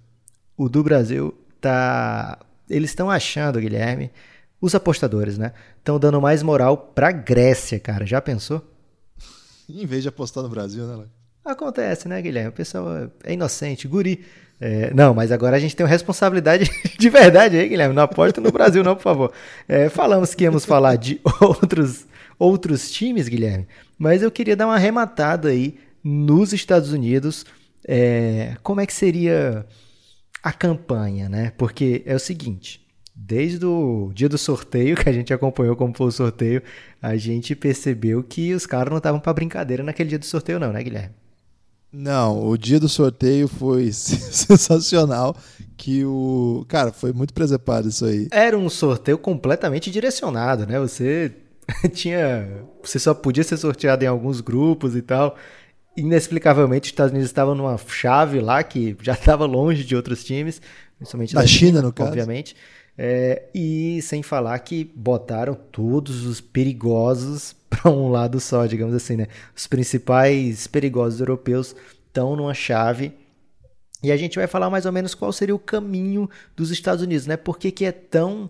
O do Brasil tá. Eles estão achando, Guilherme, os apostadores, né? Estão dando mais moral pra Grécia, cara. Já pensou?
em vez de apostar no Brasil, né,
Acontece, né, Guilherme? O pessoal é inocente. Guri, É, não, mas agora a gente tem uma responsabilidade de verdade aí, Guilherme. Não aposta no Brasil, não, por favor. É, falamos que íamos falar de outros, outros times, Guilherme, mas eu queria dar uma arrematada aí nos Estados Unidos. É, como é que seria a campanha, né? Porque é o seguinte. Desde o dia do sorteio, que a gente acompanhou como foi o sorteio, a gente percebeu que os caras não estavam para brincadeira naquele dia do sorteio, não, né, Guilherme?
Não, o dia do sorteio foi sensacional. Que o. Cara, foi muito preservado isso aí.
Era um sorteio completamente direcionado, né? Você tinha. Você só podia ser sorteado em alguns grupos e tal. Inexplicavelmente, os Estados Unidos estavam numa chave lá que já estava longe de outros times, principalmente
da, da China, no caso.
Obviamente. É, e sem falar que botaram todos os perigosos para um lado só, digamos assim, né? Os principais perigosos europeus estão numa chave. E a gente vai falar mais ou menos qual seria o caminho dos Estados Unidos, né? Por que, que é tão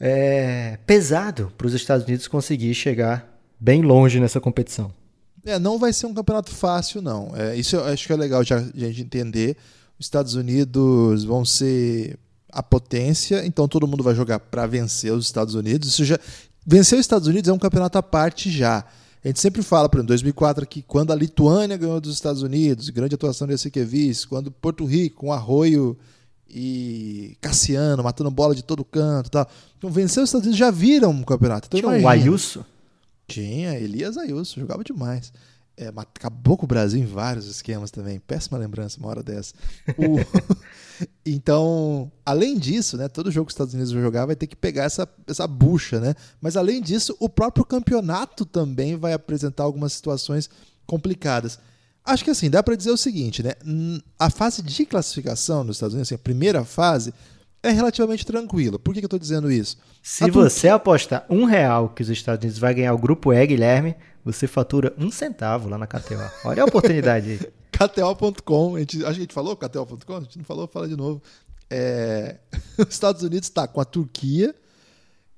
é, pesado para os Estados Unidos conseguir chegar bem longe nessa competição?
É, não vai ser um campeonato fácil, não. É, isso eu acho que é legal de a gente entender. Os Estados Unidos vão ser a potência, então todo mundo vai jogar para vencer os Estados Unidos. Isso já vencer os Estados Unidos é um campeonato à parte já. A gente sempre fala, por exemplo, em 2004 que quando a Lituânia ganhou dos Estados Unidos, grande atuação de Siquevis, quando Porto Rico com Arroio e Cassiano matando bola de todo canto, tal. Então vencer os Estados Unidos já viram um campeonato. Então,
Tinha o Ayuso?
Tinha, Elias Ayuso, jogava demais. É, acabou com o Brasil em vários esquemas também. Péssima lembrança, uma hora dessa. O... então, além disso, né, todo jogo que os Estados Unidos vão jogar vai ter que pegar essa, essa bucha, né? Mas além disso, o próprio campeonato também vai apresentar algumas situações complicadas. Acho que assim, dá para dizer o seguinte, né? A fase de classificação nos Estados Unidos, assim, a primeira fase, é relativamente tranquila. Por que, que eu estou dizendo isso?
Se você apostar um real que os Estados Unidos vai ganhar o grupo E, Guilherme, você fatura um centavo lá na KTO. Olha a oportunidade aí.
KTO.com, acho que a gente falou KTO.com? A gente não falou, fala de novo. É, os Estados Unidos está com a Turquia,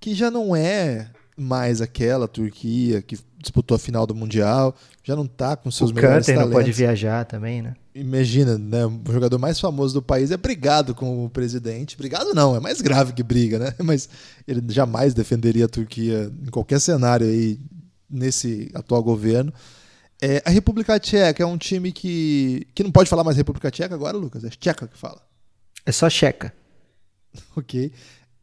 que já não é mais aquela Turquia que disputou a final do Mundial, já não está com seus o melhores
Canter não pode viajar também, né?
Imagina, né? O jogador mais famoso do país é brigado com o presidente. Brigado não, é mais grave que briga, né? Mas ele jamais defenderia a Turquia em qualquer cenário aí nesse atual governo. É, a República Tcheca é um time que. que não pode falar mais República Tcheca agora, Lucas? É Tcheca que fala.
É só Tcheca.
ok.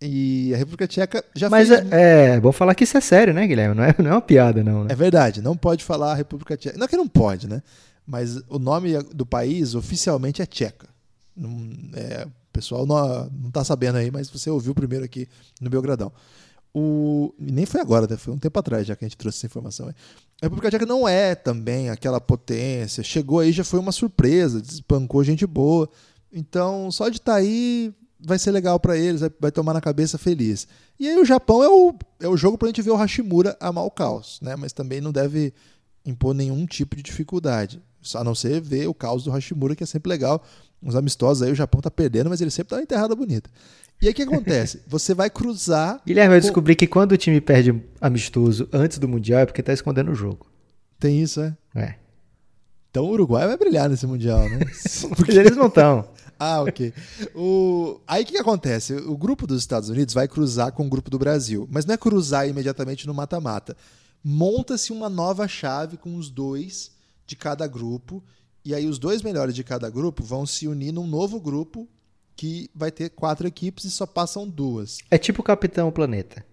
E a República Tcheca já
Mas
fez...
é, é bom falar que isso é sério, né, Guilherme? Não é, não é uma piada, não. Né?
É verdade, não pode falar a República Tcheca. Não é que não pode, né? Mas o nome do país oficialmente é Tcheca. Não, é, o pessoal não, não tá sabendo aí, mas você ouviu primeiro aqui no Belgradão. O, nem foi agora, né? foi um tempo atrás já que a gente trouxe essa informação. A República Tcheca não é também aquela potência. Chegou aí, já foi uma surpresa, despancou gente boa. Então, só de estar tá aí vai ser legal para eles, vai, tomar na cabeça feliz. E aí o Japão é o, é o jogo para a gente ver o Hashimura amar o caos, né? mas também não deve impor nenhum tipo de dificuldade. A não ser ver o caos do Hashimura, que é sempre legal. Uns amistosos aí, o Japão tá perdendo, mas ele sempre tá enterrada bonita. E aí o que acontece? Você vai cruzar.
Guilherme, eu com... descobri que quando o time perde amistoso antes do Mundial é porque tá escondendo o jogo.
Tem isso, é?
É.
Então o Uruguai vai brilhar nesse Mundial, né?
porque eles não estão.
ah, ok. O... Aí o que, que acontece? O grupo dos Estados Unidos vai cruzar com o grupo do Brasil. Mas não é cruzar imediatamente no mata-mata. Monta-se uma nova chave com os dois de cada grupo. E aí os dois melhores de cada grupo vão se unir num novo grupo que vai ter quatro equipes e só passam duas.
É tipo o Capitão Planeta.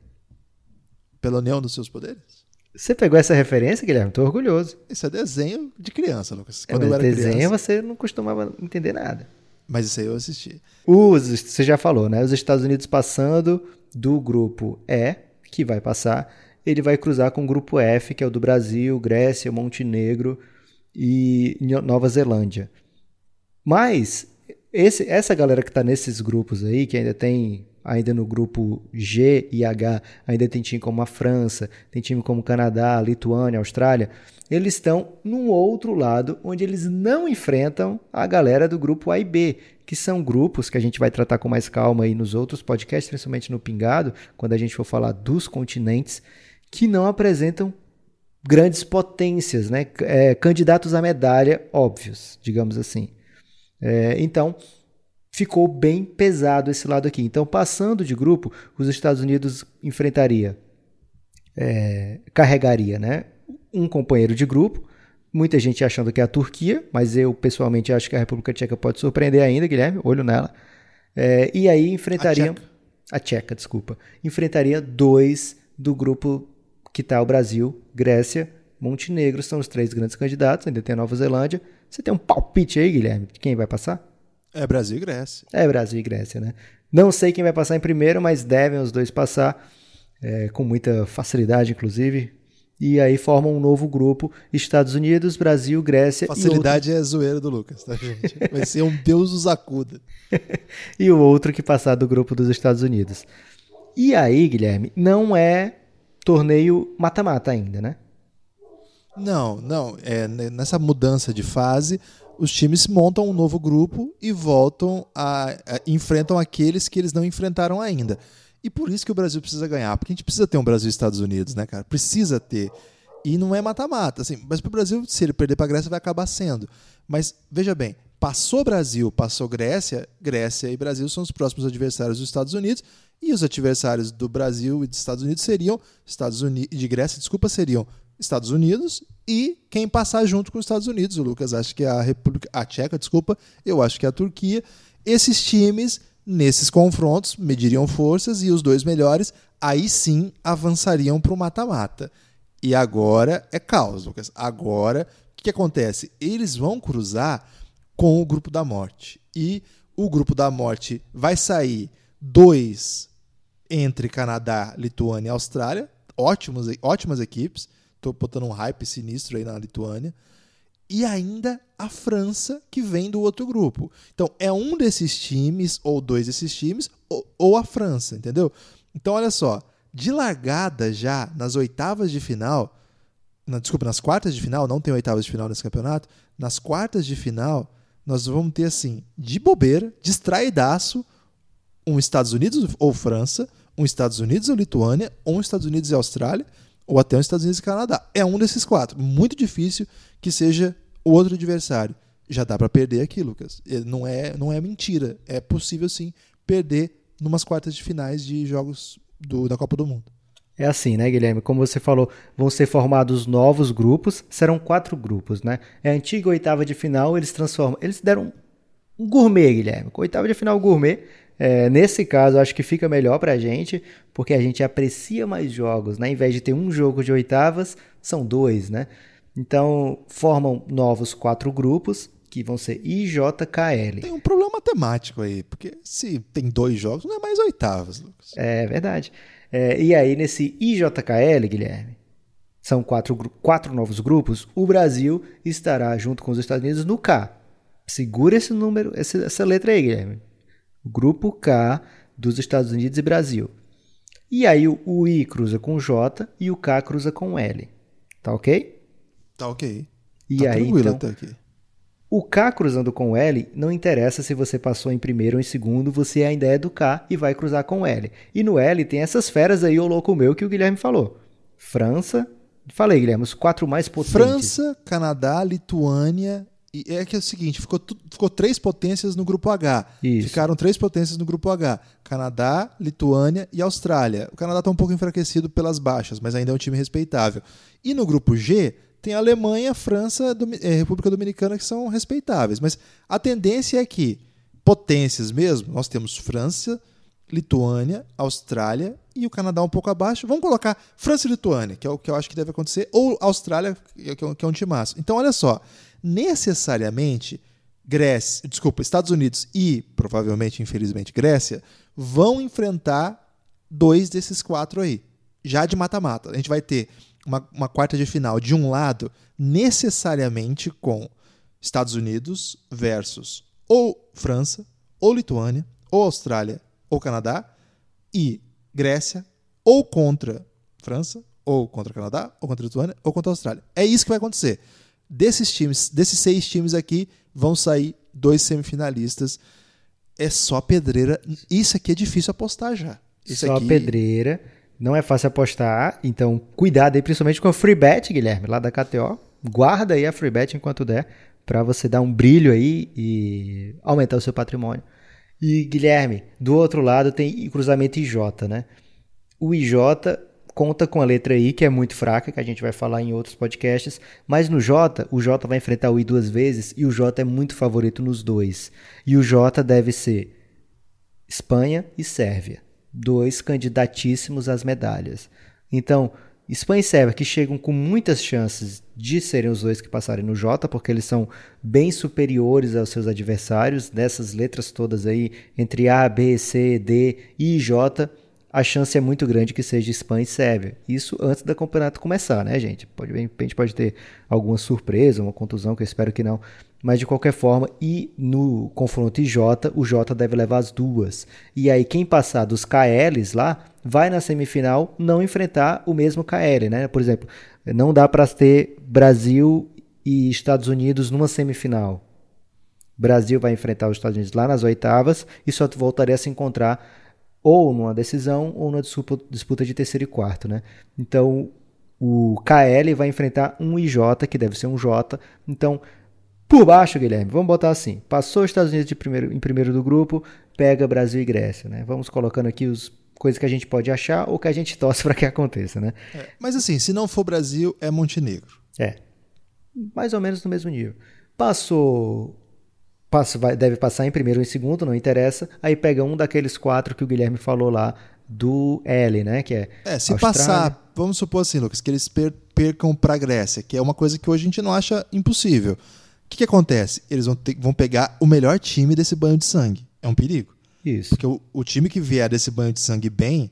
Pela união dos seus poderes?
Você pegou essa referência, Guilherme? Tô orgulhoso.
Isso é desenho de criança, Lucas.
É, Quando é, eu era desenho criança... você não costumava entender nada.
Mas isso aí eu assisti.
Os, você já falou, né? Os Estados Unidos passando do grupo E, que vai passar, ele vai cruzar com o grupo F, que é o do Brasil, Grécia, Montenegro e Nova Zelândia. Mas esse, essa galera que está nesses grupos aí, que ainda tem, ainda no grupo G e H, ainda tem time como a França, tem time como Canadá, Lituânia, Austrália, eles estão num outro lado onde eles não enfrentam a galera do grupo A e B, que são grupos que a gente vai tratar com mais calma aí nos outros podcasts, principalmente no Pingado, quando a gente for falar dos continentes, que não apresentam grandes potências, né? É, candidatos à medalha óbvios, digamos assim. É, então, ficou bem pesado esse lado aqui. Então, passando de grupo, os Estados Unidos enfrentaria, é, carregaria, né? Um companheiro de grupo. Muita gente achando que é a Turquia, mas eu pessoalmente acho que a República Tcheca pode surpreender ainda, Guilherme. Olho nela. É, e aí enfrentaria. A Tcheca. a Tcheca, desculpa. Enfrentaria dois do grupo que está o Brasil, Grécia, Montenegro. São os três grandes candidatos. Ainda tem a Nova Zelândia. Você tem um palpite aí, Guilherme? De quem vai passar?
É Brasil e Grécia.
É Brasil e Grécia, né? Não sei quem vai passar em primeiro, mas devem os dois passar é, com muita facilidade, inclusive. E aí formam um novo grupo: Estados Unidos, Brasil, Grécia.
Facilidade outro... é zoeira do Lucas, tá, gente? Vai ser um Deus os acuda.
e o outro que passar do grupo dos Estados Unidos. E aí, Guilherme, não é torneio mata-mata ainda, né?
Não, não. É, nessa mudança de fase, os times montam um novo grupo e voltam a, a, enfrentam aqueles que eles não enfrentaram ainda. E por isso que o Brasil precisa ganhar, porque a gente precisa ter um Brasil e Estados Unidos, né, cara? Precisa ter. E não é mata-mata, assim, mas para o Brasil, se ele perder para a Grécia, vai acabar sendo. Mas veja bem, passou Brasil, passou Grécia, Grécia e Brasil são os próximos adversários dos Estados Unidos, e os adversários do Brasil e dos Estados Unidos seriam Estados Unidos de Grécia, desculpa, seriam Estados Unidos e quem passar junto com os Estados Unidos. O Lucas acha que é a República, a Tcheca, desculpa, eu acho que é a Turquia. Esses times nesses confrontos mediriam forças e os dois melhores aí sim avançariam para o mata-mata. E agora é caos, Lucas. Agora o que, acontece? Eles vão cruzar com o grupo da morte e o grupo da morte vai sair dois entre Canadá, Lituânia e Austrália, ótimos, ótimas equipes Tô botando um hype sinistro aí na Lituânia. E ainda a França, que vem do outro grupo. Então, é um desses times, ou dois desses times, ou, ou a França, entendeu? Então, olha só. De largada já, nas oitavas de final, na, desculpa, nas quartas de final, não tem oitavas de final nesse campeonato, nas quartas de final, nós vamos ter assim, de bobeira, distraidaço, um Estados Unidos ou França, um Estados Unidos ou Lituânia, ou um Estados Unidos e Austrália, ou até os Estados Unidos e Canadá. É um desses quatro. Muito difícil que seja outro adversário. Já dá para perder aqui, Lucas. Não é, não é mentira. É possível sim perder numas quartas de finais de jogos do, da Copa do Mundo.
É assim, né, Guilherme? Como você falou, vão ser formados novos grupos. Serão quatro grupos, né? É a antiga oitava de final, eles transformam. Eles deram um gourmet, Guilherme. Oitava de final gourmet. É, nesse caso, acho que fica melhor para a gente, porque a gente aprecia mais jogos, né? Em vez de ter um jogo de oitavas, são dois, né? Então, formam novos quatro grupos, que vão ser IJKL.
Tem um problema matemático aí, porque se tem dois jogos, não é mais oitavas, Lucas.
É verdade. É, e aí, nesse IJKL, Guilherme, são quatro, quatro novos grupos, o Brasil estará junto com os Estados Unidos no K. Segura esse número, essa, essa letra aí, Guilherme. Grupo K dos Estados Unidos e Brasil. E aí o I cruza com o J e o K cruza com o L. Tá ok?
Tá ok.
E tá aí, então, até aqui. O K cruzando com o L, não interessa se você passou em primeiro ou em segundo, você ainda é do K e vai cruzar com o L. E no L tem essas feras aí, o louco meu, que o Guilherme falou. França, falei, Guilherme, os quatro mais potentes.
França, Canadá, Lituânia e é que é o seguinte, ficou, ficou três potências no grupo H. Isso. Ficaram três potências no grupo H: Canadá, Lituânia e Austrália. O Canadá está um pouco enfraquecido pelas baixas, mas ainda é um time respeitável. E no grupo G tem Alemanha, França, e eh, República Dominicana que são respeitáveis. Mas a tendência é que potências mesmo, nós temos França, Lituânia, Austrália e o Canadá um pouco abaixo. Vamos colocar França e Lituânia, que é o que eu acho que deve acontecer, ou Austrália, que é, que é um timaço. Então, olha só necessariamente Grécia, desculpa, Estados Unidos e provavelmente, infelizmente, Grécia vão enfrentar dois desses quatro aí, já de mata-mata. A gente vai ter uma, uma quarta de final de um lado, necessariamente com Estados Unidos versus ou França, ou Lituânia, ou Austrália, ou Canadá, e Grécia, ou contra França, ou contra Canadá, ou contra Lituânia, ou contra Austrália. É isso que vai acontecer desses times, desses seis times aqui, vão sair dois semifinalistas. É só pedreira. Isso aqui é difícil apostar já. Isso
só
aqui...
pedreira. Não é fácil apostar, então cuidado aí, principalmente com a free bet, Guilherme, lá da KTO. Guarda aí a free bet enquanto der, para você dar um brilho aí e aumentar o seu patrimônio. E Guilherme, do outro lado tem cruzamento IJ, né? O IJ conta com a letra I, que é muito fraca, que a gente vai falar em outros podcasts, mas no J, o J vai enfrentar o I duas vezes e o J é muito favorito nos dois. E o J deve ser Espanha e Sérvia, dois candidatíssimos às medalhas. Então, Espanha e Sérvia, que chegam com muitas chances de serem os dois que passarem no J, porque eles são bem superiores aos seus adversários, dessas letras todas aí, entre A, B, C, D e J, a chance é muito grande que seja Espanha e Sérvia. Isso antes do campeonato começar, né, gente? Pode, a gente pode ter alguma surpresa, uma contusão, que eu espero que não. Mas de qualquer forma, e no confronto IJ, o J deve levar as duas. E aí, quem passar dos KLs lá, vai na semifinal não enfrentar o mesmo KL, né? Por exemplo, não dá para ter Brasil e Estados Unidos numa semifinal. Brasil vai enfrentar os Estados Unidos lá nas oitavas e só voltaria a se encontrar ou numa decisão ou numa disputa de terceiro e quarto, né? Então o KL vai enfrentar um IJ, que deve ser um J. Então, por baixo, Guilherme, vamos botar assim: passou os Estados Unidos de primeiro, em primeiro do grupo, pega Brasil e Grécia, né? Vamos colocando aqui os coisas que a gente pode achar ou que a gente torce para que aconteça, né?
É, mas assim, se não for Brasil, é Montenegro.
É. Mais ou menos no mesmo nível. Passou passa, vai, deve passar em primeiro ou em segundo, não interessa. Aí pega um daqueles quatro que o Guilherme falou lá do L, né? Que é.
É, se Austrália. passar, vamos supor assim, Lucas, que eles per percam para a Grécia, que é uma coisa que hoje a gente não acha impossível. O que, que acontece? Eles vão, ter, vão pegar o melhor time desse banho de sangue. É um perigo.
Isso.
Porque o, o time que vier desse banho de sangue bem,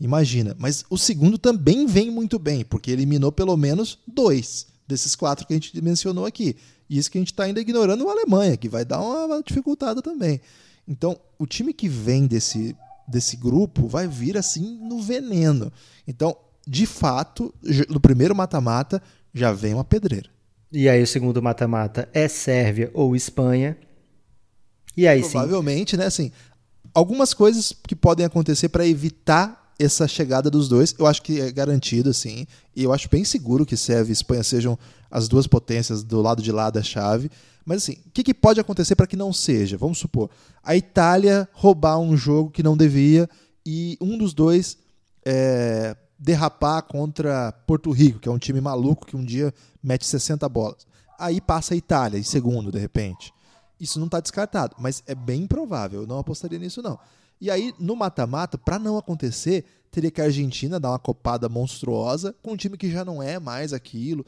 imagina. Mas o segundo também vem muito bem, porque eliminou pelo menos dois desses quatro que a gente mencionou aqui. E isso que a gente está ainda ignorando a Alemanha, que vai dar uma dificultada também. Então, o time que vem desse, desse grupo vai vir assim no veneno. Então, de fato, no primeiro mata-mata já vem uma pedreira.
E aí o segundo mata-mata é Sérvia ou Espanha. E aí
Provavelmente, sim. né, assim, algumas coisas que podem acontecer para evitar essa chegada dos dois, eu acho que é garantido, assim. E eu acho bem seguro que Sérvia e Espanha sejam as duas potências do lado de lá da chave. Mas assim, o que, que pode acontecer para que não seja? Vamos supor, a Itália roubar um jogo que não devia e um dos dois é, derrapar contra Porto Rico, que é um time maluco que um dia mete 60 bolas. Aí passa a Itália em segundo, de repente. Isso não está descartado, mas é bem improvável. Eu não apostaria nisso, não. E aí, no mata-mata, para não acontecer, teria que a Argentina dar uma copada monstruosa com um time que já não é mais aquilo.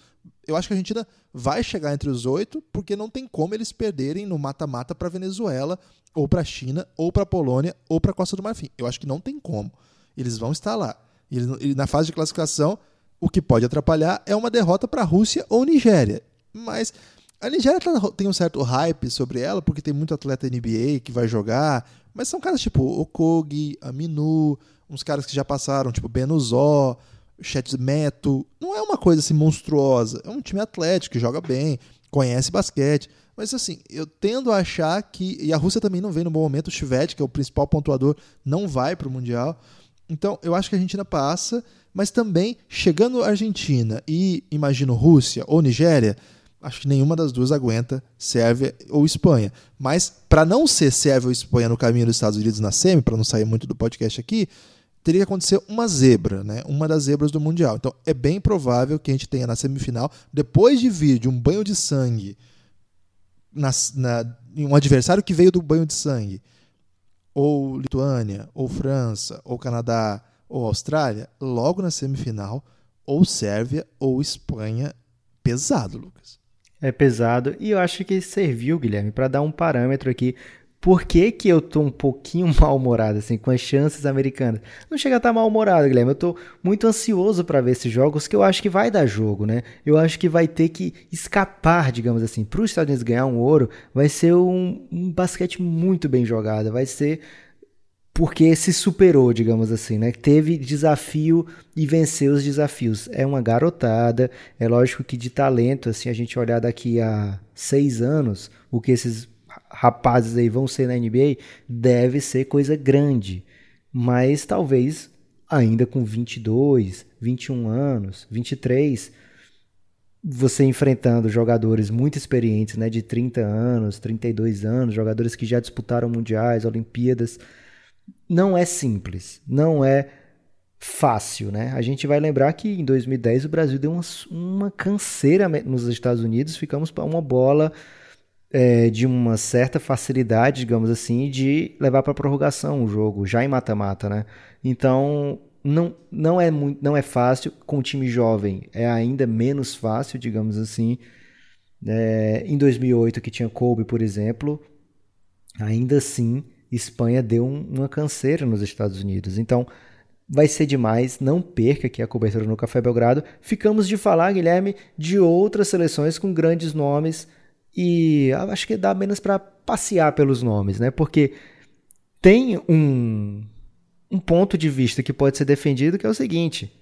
Eu acho que a Argentina vai chegar entre os oito, porque não tem como eles perderem no mata-mata para Venezuela, ou para China, ou para Polônia, ou para Costa do Marfim. Eu acho que não tem como. Eles vão estar lá. E, na fase de classificação, o que pode atrapalhar é uma derrota para a Rússia ou Nigéria. Mas a Nigéria tá, tem um certo hype sobre ela, porque tem muito atleta NBA que vai jogar, mas são caras tipo Okogi, Aminu, uns caras que já passaram, tipo Benuzó, Meto. Não é uma coisa assim monstruosa. É um time atlético que joga bem, conhece basquete. Mas assim, eu tendo a achar que. E a Rússia também não vem no bom momento. O Chivete, que é o principal pontuador, não vai para o Mundial. Então, eu acho que a Argentina passa, mas também, chegando a Argentina e imagino Rússia ou Nigéria, acho que nenhuma das duas aguenta Sérvia ou Espanha. Mas para não ser Sérvia ou Espanha no caminho dos Estados Unidos na semi, para não sair muito do podcast aqui, teria que acontecer uma zebra, né? Uma das zebras do mundial. Então é bem provável que a gente tenha na semifinal, depois de vir de um banho de sangue, na, na, um adversário que veio do banho de sangue, ou Lituânia, ou França, ou Canadá, ou Austrália, logo na semifinal, ou Sérvia ou Espanha pesado, Lucas.
É pesado. E eu acho que serviu, Guilherme, para dar um parâmetro aqui. Por que, que eu tô um pouquinho mal-humorado, assim, com as chances americanas? Não chega a estar tá mal-humorado, Guilherme. Eu tô muito ansioso para ver esses jogos, que eu acho que vai dar jogo, né? Eu acho que vai ter que escapar, digamos assim. Para os Estados Unidos ganhar um ouro, vai ser um, um basquete muito bem jogado. Vai ser porque se superou, digamos assim, né? Teve desafio e venceu os desafios. É uma garotada, é lógico que de talento, assim, a gente olhar daqui a seis anos, o que esses rapazes aí vão ser na NBA, deve ser coisa grande. Mas talvez ainda com 22, 21 anos, 23, você enfrentando jogadores muito experientes, né, de 30 anos, 32 anos, jogadores que já disputaram mundiais, Olimpíadas, não é simples, não é fácil, né? A gente vai lembrar que em 2010 o Brasil deu uma, uma canseira nos Estados Unidos, ficamos para uma bola é, de uma certa facilidade, digamos assim, de levar para prorrogação o jogo, já em mata-mata, né? Então, não, não, é muito, não é fácil. Com o time jovem é ainda menos fácil, digamos assim. É, em 2008, que tinha Kobe, por exemplo, ainda assim, Espanha deu um, uma canseira nos Estados Unidos. Então, vai ser demais. Não perca aqui a cobertura no Café Belgrado. Ficamos de falar, Guilherme, de outras seleções com grandes nomes. E acho que dá menos para passear pelos nomes, né? Porque tem um, um ponto de vista que pode ser defendido que é o seguinte: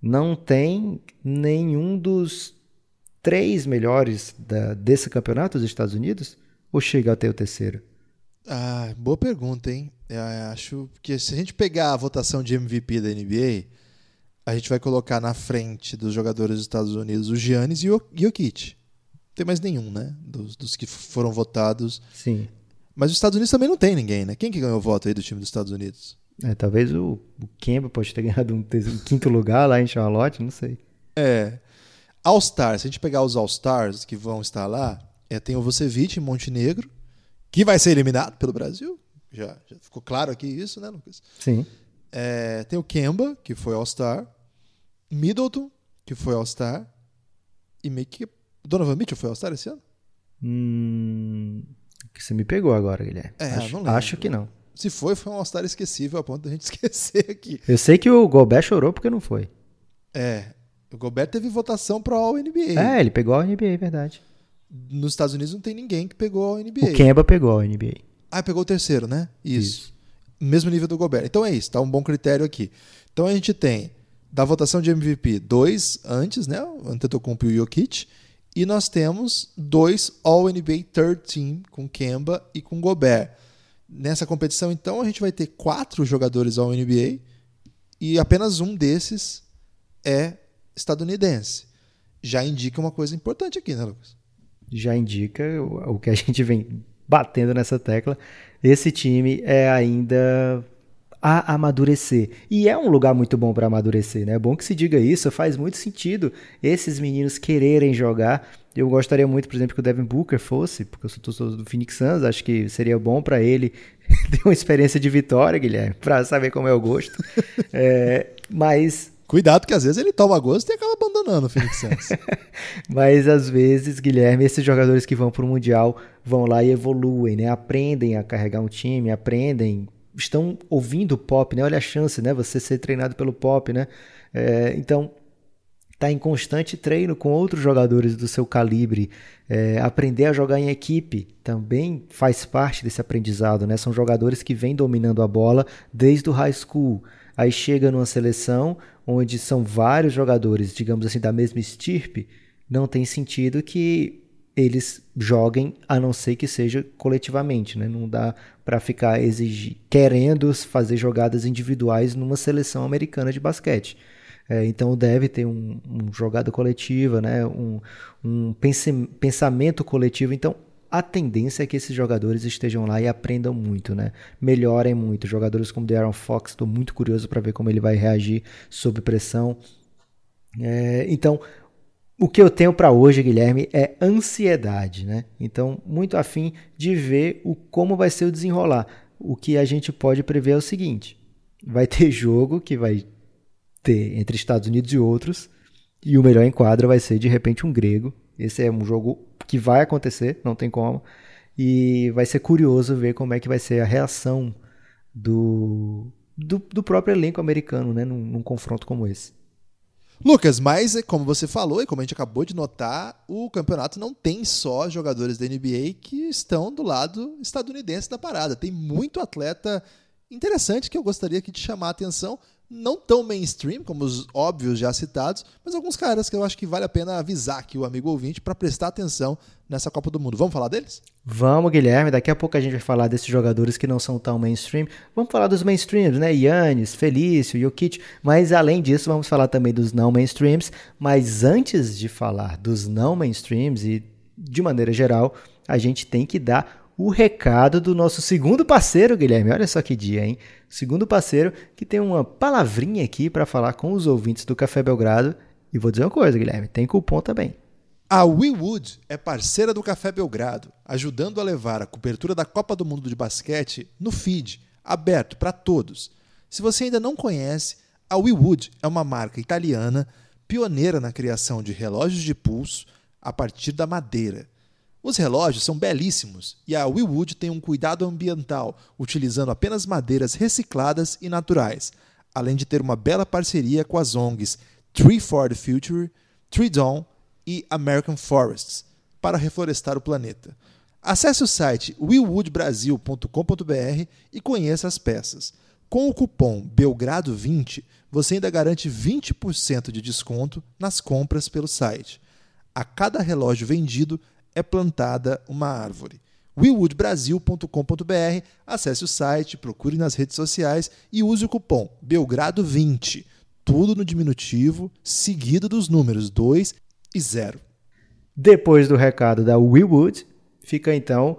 não tem nenhum dos três melhores da, desse campeonato dos Estados Unidos? Ou chega até o terceiro?
Ah, boa pergunta, hein? Eu acho que se a gente pegar a votação de MVP da NBA, a gente vai colocar na frente dos jogadores dos Estados Unidos o Giannis e o Jokic. Não tem mais nenhum, né? Dos, dos que foram votados.
Sim.
Mas os Estados Unidos também não tem ninguém, né? Quem que ganhou o voto aí do time dos Estados Unidos?
É, talvez o, o Kemba pode ter ganhado um, um quinto lugar lá em Charlotte, não sei.
É. All-Stars, se a gente pegar os All-Stars que vão estar lá, é, tem o Vucevic em Montenegro, que vai ser eliminado pelo Brasil. Já, já ficou claro aqui isso, né, Lucas?
Sim.
É, tem o Kemba, que foi All-Star. Middleton, que foi All-Star. E meio que. Donovan Mitchell foi All-Star esse ano?
Hum, você me pegou agora, Guilherme.
É,
acho,
não lembro.
acho que não.
Se foi, foi um All-Star esquecível a ponto da gente esquecer aqui.
Eu sei que o Gobert chorou porque não foi.
É. O Gobert teve votação para All NBA.
É, ele pegou a NBA, é verdade.
Nos Estados Unidos não tem ninguém que pegou a NBA.
O Kemba pegou a NBA.
Ah, pegou o terceiro, né? Isso. isso. Mesmo nível do Gobert. Então é isso, tá um bom critério aqui. Então a gente tem da votação de MVP dois antes, né? O Antetokounmpo e o Jokic. E nós temos dois All-NBA Third Team com Kemba e com Gobert. Nessa competição, então, a gente vai ter quatro jogadores ao NBA e apenas um desses é estadunidense. Já indica uma coisa importante aqui, né, Lucas?
Já indica o que a gente vem batendo nessa tecla. Esse time é ainda a amadurecer. E é um lugar muito bom para amadurecer, né? É bom que se diga isso, faz muito sentido esses meninos quererem jogar. Eu gostaria muito, por exemplo, que o Devin Booker fosse, porque eu sou torcedor do Phoenix Suns, acho que seria bom para ele ter uma experiência de vitória, Guilherme, para saber como é o gosto. é, mas
Cuidado que às vezes ele toma gosto e acaba abandonando o Phoenix Suns.
Mas às vezes, Guilherme, esses jogadores que vão para o Mundial vão lá e evoluem, né? Aprendem a carregar um time, aprendem, estão ouvindo o pop, né? Olha a chance, né? Você ser treinado pelo pop, né? É, então, está em constante treino com outros jogadores do seu calibre. É, aprender a jogar em equipe também faz parte desse aprendizado, né? São jogadores que vêm dominando a bola desde o high school. Aí chega numa seleção onde são vários jogadores, digamos assim, da mesma estirpe, não tem sentido que eles joguem a não ser que seja coletivamente, né? Não dá para ficar exigir, querendo fazer jogadas individuais numa seleção americana de basquete. É, então deve ter um, um jogada coletiva, né? um, um pensamento coletivo. Então a tendência é que esses jogadores estejam lá e aprendam muito, né? Melhorem muito. Jogadores como De'Aaron Fox, estou muito curioso para ver como ele vai reagir sob pressão. É, então, o que eu tenho para hoje, Guilherme, é ansiedade, né? Então, muito afim de ver o como vai ser o desenrolar. O que a gente pode prever é o seguinte: vai ter jogo que vai ter entre Estados Unidos e outros, e o melhor em quadra vai ser de repente um grego. Esse é um jogo que vai acontecer, não tem como. E vai ser curioso ver como é que vai ser a reação do, do, do próprio elenco americano, né, num, num confronto como esse.
Lucas, mas como você falou e como a gente acabou de notar, o campeonato não tem só jogadores da NBA que estão do lado estadunidense da parada. Tem muito atleta interessante que eu gostaria aqui de chamar a atenção, não tão mainstream como os óbvios já citados, mas alguns caras que eu acho que vale a pena avisar aqui o amigo ouvinte para prestar atenção nessa Copa do Mundo. Vamos falar deles?
Vamos, Guilherme. Daqui a pouco a gente vai falar desses jogadores que não são tão mainstream. Vamos falar dos mainstreams, né? Yannis, Felício, Jokic. Mas além disso, vamos falar também dos não mainstreams. Mas antes de falar dos não mainstreams e de maneira geral, a gente tem que dar o recado do nosso segundo parceiro, Guilherme. Olha só que dia, hein? Segundo parceiro que tem uma palavrinha aqui para falar com os ouvintes do Café Belgrado. E vou dizer uma coisa, Guilherme, tem cupom também.
A WeWood é parceira do Café Belgrado, ajudando a levar a cobertura da Copa do Mundo de Basquete no feed, aberto para todos. Se você ainda não conhece, a WeWood é uma marca italiana pioneira na criação de relógios de pulso a partir da madeira. Os relógios são belíssimos e a WeWood tem um cuidado ambiental, utilizando apenas madeiras recicladas e naturais, além de ter uma bela parceria com as ONGs Tree for the Future, Tree Dawn e American Forests para reflorestar o planeta. Acesse o site wewoodbrasil.com.br e conheça as peças. Com o cupom Belgrado20, você ainda garante 20% de desconto nas compras pelo site. A cada relógio vendido, é plantada uma árvore. willwoodbrasil.com.br, acesse o site, procure nas redes sociais e use o cupom Belgrado20, tudo no diminutivo, seguido dos números 2 e 0.
Depois do recado da Willwood, fica então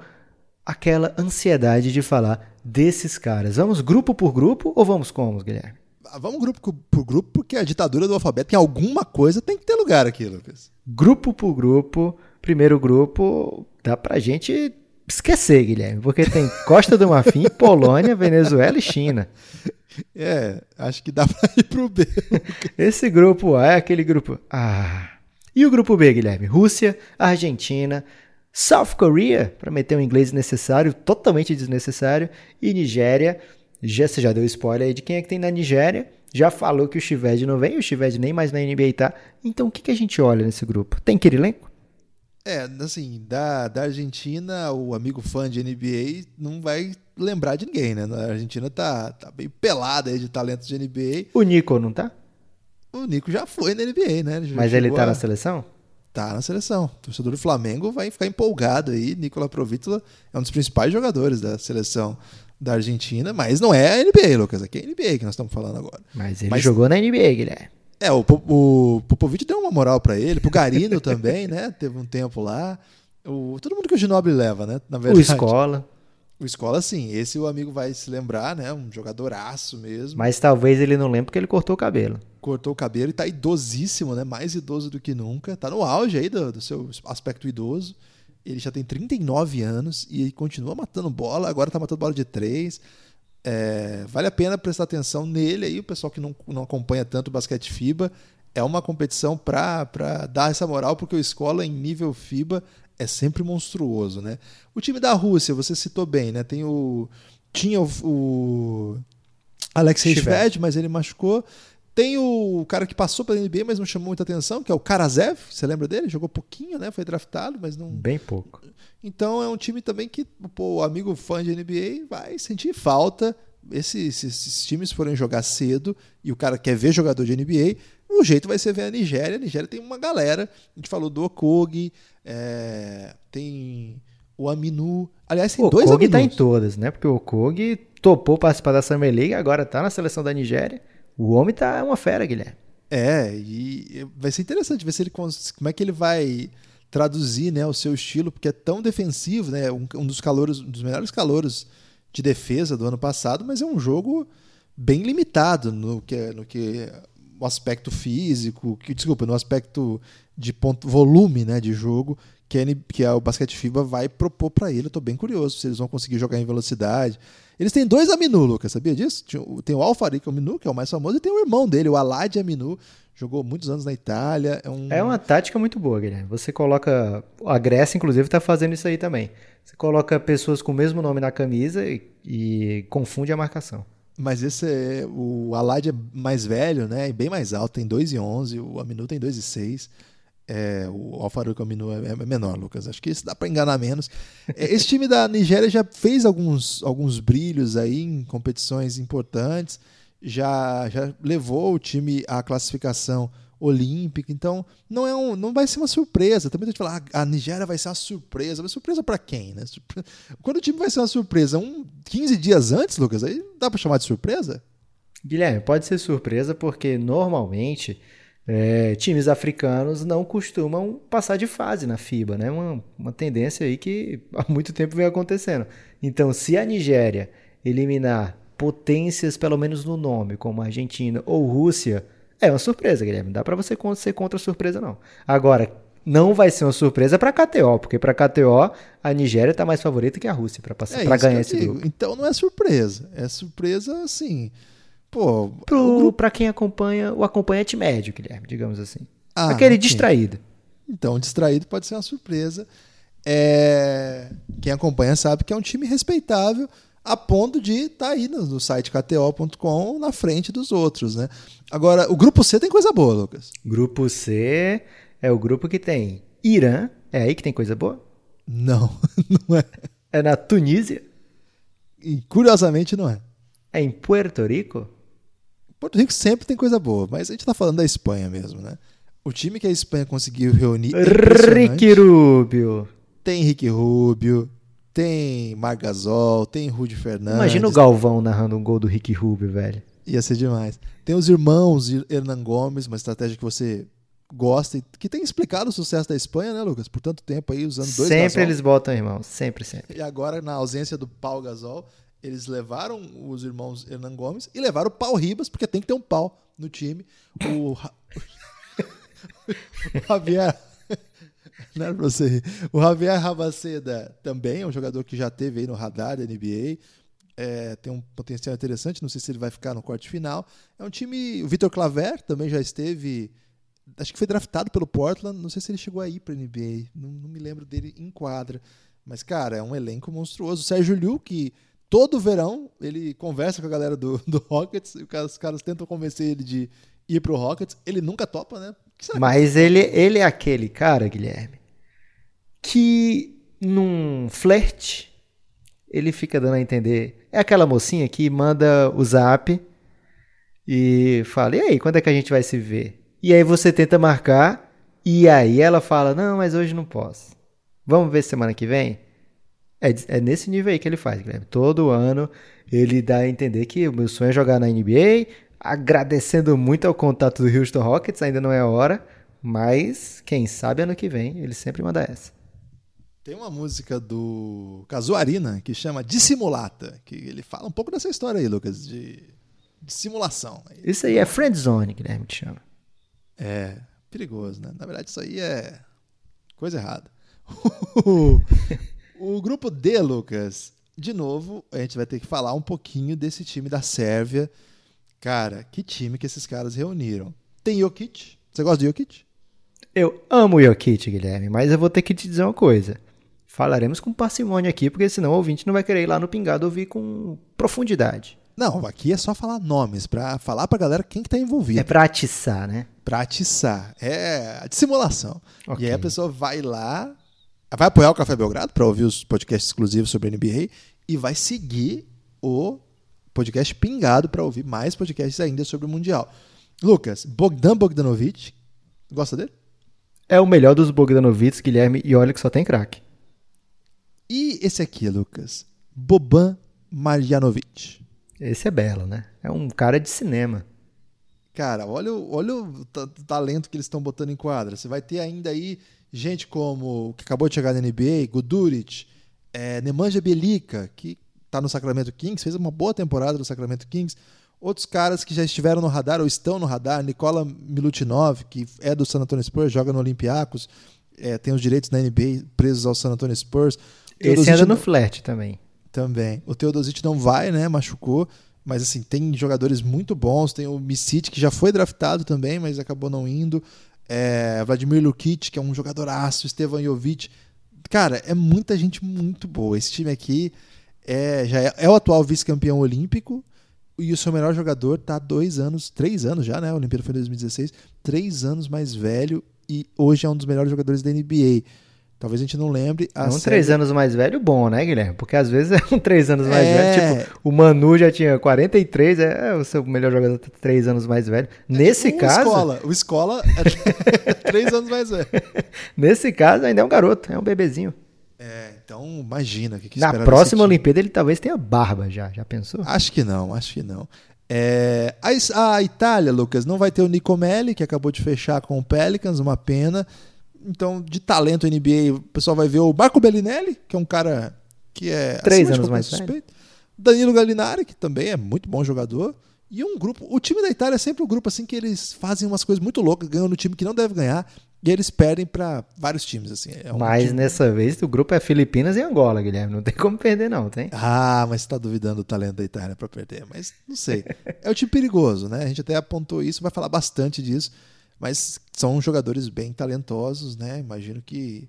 aquela ansiedade de falar desses caras. Vamos grupo por grupo ou vamos como, Guilherme?
Ah, vamos grupo por grupo, porque a ditadura do alfabeto em alguma coisa tem que ter lugar aqui, Lucas.
Grupo por grupo primeiro grupo dá pra gente esquecer, Guilherme, porque tem Costa do Marfim, Polônia, Venezuela e China.
É, acho que dá pra ir pro B.
Esse grupo A é aquele grupo. Ah. E o grupo B, Guilherme? Rússia, Argentina, South Korea, para meter um inglês necessário, totalmente desnecessário, e Nigéria. Já, você já deu spoiler aí de quem é que tem na Nigéria. Já falou que o Chived não vem, o Chived nem mais na NBA tá. Então o que, que a gente olha nesse grupo? Tem Kirilenko?
É, assim, da, da Argentina, o amigo fã de NBA não vai lembrar de ninguém, né? A Argentina tá, tá bem pelada aí de talentos de NBA.
O Nico não tá?
O Nico já foi na NBA, né?
Ele Mas ele tá a... na seleção?
Tá na seleção. O torcedor do Flamengo vai ficar empolgado aí. Nicola Provitola é um dos principais jogadores da seleção da Argentina, mas não é a NBA, Lucas. Aqui é a NBA que nós estamos falando agora.
Mas ele mas... jogou na NBA, Guilherme.
É, o, o Popovic deu uma moral para ele, pro Garino também, né? Teve um tempo lá. O, todo mundo que o Ginoble leva, né?
Na verdade. O Escola.
O Escola, sim. Esse o amigo vai se lembrar, né? Um jogadoraço mesmo.
Mas talvez ele não lembre porque ele cortou o cabelo.
Cortou o cabelo e tá idosíssimo, né? Mais idoso do que nunca. Tá no auge aí do, do seu aspecto idoso. Ele já tem 39 anos e continua matando bola. Agora tá matando bola de três. É, vale a pena prestar atenção nele aí, o pessoal que não, não acompanha tanto o basquete FIBA. É uma competição para dar essa moral, porque o escola em nível FIBA é sempre monstruoso, né? O time da Rússia, você citou bem, né? Tem o. Tinha o, o Alexei Shved, mas ele machucou. Tem o cara que passou pela NBA, mas não chamou muita atenção, que é o Karazev. Você lembra dele? Jogou pouquinho, né? Foi draftado, mas não.
Bem pouco.
Então é um time também que pô, o amigo fã de NBA vai sentir falta. Esses, se esses times forem jogar cedo e o cara quer ver jogador de NBA, o jeito vai ser ver a Nigéria. A Nigéria tem uma galera. A gente falou do Okogi, é, tem o Aminu. Aliás, tem
o
dois
Okogi tá em todas, né? Porque o Okogi topou participar da Summer League, agora tá na seleção da Nigéria. O homem tá uma fera, Guilherme.
É, e vai ser interessante ver se ele como é que ele vai traduzir né, o seu estilo, porque é tão defensivo, né? Um, um dos um dos melhores calores de defesa do ano passado, mas é um jogo bem limitado no que, no que o aspecto físico, que, desculpa, no aspecto de ponto, volume né, de jogo que, é, que é o basquete FIBA vai propor para ele. Eu estou bem curioso se eles vão conseguir jogar em velocidade. Eles têm dois Aminu, Lucas, sabia disso? Tem o Alfarik Aminu, que é o mais famoso, e tem o irmão dele, o Alad Aminu, jogou muitos anos na Itália. É, um...
é uma tática muito boa, Guilherme. Você coloca. A Grécia, inclusive, está fazendo isso aí também. Você coloca pessoas com o mesmo nome na camisa e, e confunde a marcação.
Mas esse é. O Alad é mais velho, né? E bem mais alto, tem 2,11. O Aminu tem 2,6. É, o Alfaruca Minu é, é menor, Lucas. Acho que isso dá para enganar menos. É, esse time da Nigéria já fez alguns, alguns brilhos aí em competições importantes, já, já levou o time à classificação olímpica, então não é um, não vai ser uma surpresa. Também a gente falar, ah, a Nigéria vai ser uma surpresa, mas surpresa para quem, né? Quando o time vai ser uma surpresa, um 15 dias antes, Lucas, aí dá para chamar de surpresa?
Guilherme, pode ser surpresa porque normalmente é, times africanos não costumam passar de fase na FIBA, né? Uma, uma tendência aí que há muito tempo vem acontecendo. Então, se a Nigéria eliminar potências, pelo menos no nome, como Argentina ou Rússia, é uma surpresa, Guilherme. Não dá para você ser contra a surpresa, não. Agora, não vai ser uma surpresa para KTO, porque para KTO a Nigéria está mais favorita que a Rússia para passar, é para ganhar esse grupo.
Então não é surpresa, é surpresa assim. Pô,
Pro, para quem acompanha, o acompanhante médio, Guilherme, digamos assim. Ah, Aquele distraído.
Então, distraído pode ser uma surpresa. É... Quem acompanha sabe que é um time respeitável a ponto de estar tá aí no, no site kto.com na frente dos outros, né? Agora, o grupo C tem coisa boa, Lucas.
Grupo C é o grupo que tem Irã. É aí que tem coisa boa?
Não, não é.
É na Tunísia?
E, curiosamente, não é.
É em Puerto Rico?
Porto Rico sempre tem coisa boa, mas a gente tá falando da Espanha mesmo, né? O time que a Espanha conseguiu reunir.
É Ricky Rubio.
Tem Ricky Rubio, tem Margasol, tem Rudy Fernandes.
Imagina o Galvão narrando um gol do Ricky Rubio, velho.
Ia ser demais. Tem os irmãos Hernan Gomes, uma estratégia que você gosta e que tem explicado o sucesso da Espanha, né, Lucas? Por tanto tempo aí usando dois
Sempre gasol. eles botam irmãos, sempre, sempre.
E agora, na ausência do Pau Gasol, eles levaram os irmãos Hernan Gomes e levaram o Pau Ribas, porque tem que ter um pau no time. O, o Javier. Não era pra você O Javier Rabaceda também é um jogador que já teve aí no radar da NBA. É, tem um potencial interessante, não sei se ele vai ficar no corte final. É um time. O Vitor Claver também já esteve. Acho que foi draftado pelo Portland. Não sei se ele chegou aí para NBA. Não, não, me lembro dele em quadra. Mas, cara, é um elenco monstruoso. O Sérgio Liu, que todo verão ele conversa com a galera do, do Rockets, e os caras tentam convencer ele de ir pro Rockets, ele nunca topa, né?
Mas ele, ele é aquele cara, Guilherme, que num flerte ele fica dando a entender. É aquela mocinha que manda o zap e fala: E aí, quando é que a gente vai se ver? E aí você tenta marcar, e aí ela fala: Não, mas hoje não posso. Vamos ver semana que vem? É, é nesse nível aí que ele faz, Guilherme. Todo ano ele dá a entender que o meu sonho é jogar na NBA, agradecendo muito ao contato do Houston Rockets, ainda não é a hora, mas quem sabe ano que vem ele sempre manda essa.
Tem uma música do Casuarina que chama Dissimulata, que ele fala um pouco dessa história aí, Lucas, de, de simulação.
Isso aí é friend zone, Guilherme te chama.
É, perigoso, né? Na verdade, isso aí é coisa errada. O grupo D, Lucas, de novo, a gente vai ter que falar um pouquinho desse time da Sérvia. Cara, que time que esses caras reuniram. Tem Jokic. Você gosta do Jokic?
Eu amo o Jokic, Guilherme, mas eu vou ter que te dizer uma coisa. Falaremos com parcimônia aqui, porque senão o ouvinte não vai querer ir lá no Pingado ouvir com profundidade.
Não, aqui é só falar nomes, para falar pra galera quem que tá envolvido.
É pra atiçar, né?
Pra atiçar. É a dissimulação. Okay. E aí a pessoa vai lá, vai apoiar o Café Belgrado para ouvir os podcasts exclusivos sobre NBA e vai seguir o podcast Pingado para ouvir mais podcasts ainda sobre o Mundial. Lucas, Bogdan Bogdanovic, gosta dele?
É o melhor dos Bogdanovics, Guilherme, e olha que só tem craque.
E esse aqui, Lucas, Boban Marjanovic.
Esse é belo, né? É um cara de cinema.
Cara, olha, olha o talento que eles estão botando em quadra. Você vai ter ainda aí gente como que acabou de chegar na NBA, Guduric, é, Nemanja Belica, que está no Sacramento Kings, fez uma boa temporada no Sacramento Kings. Outros caras que já estiveram no radar ou estão no radar, Nikola Milutinov, que é do San Antonio Spurs, joga no Olympiacos, é, tem os direitos na NBA presos ao San Antonio Spurs.
Esse anda no flat também.
Também. O Teodosic não vai, né? Machucou. Mas assim, tem jogadores muito bons. Tem o Misic, que já foi draftado também, mas acabou não indo é, Vladimir Lukic, que é um jogadoraço, Stevan Jovic. Cara, é muita gente muito boa. Esse time aqui é, já é, é o atual vice-campeão olímpico e o seu melhor jogador tá há dois anos, três anos já, né? A Olimpíada foi em 2016, três anos mais velho e hoje é um dos melhores jogadores da NBA. Talvez a gente não lembre.
é um série... três anos mais velho bom, né, Guilherme? Porque às vezes é um três anos mais é... velho. Tipo, o Manu já tinha 43, é, é o seu melhor jogador três anos mais velho. É Nesse
tipo
caso.
Escola. O escola é três anos mais velho.
Nesse caso, ainda é um garoto, é um bebezinho.
É, então imagina o que, que
Na próxima Olimpíada ele talvez tenha barba já, já pensou?
Acho que não, acho que não. É, a, a Itália, Lucas, não vai ter o Nicomelli, que acabou de fechar com o Pelicans, uma pena. Então, de talento NBA, o pessoal vai ver o Marco Bellinelli, que é um cara que é.
Três anos mais suspeito.
Danilo Gallinari, que também é muito bom jogador. E um grupo. O time da Itália é sempre um grupo assim que eles fazem umas coisas muito loucas, ganham no time que não deve ganhar. E eles perdem para vários times, assim. É um
mas
time...
nessa vez o grupo é Filipinas e Angola, Guilherme. Não tem como perder, não, tem?
Ah, mas você tá duvidando do talento da Itália para perder. Mas não sei. É um time perigoso, né? A gente até apontou isso, vai falar bastante disso. Mas são jogadores bem talentosos, né? Imagino que,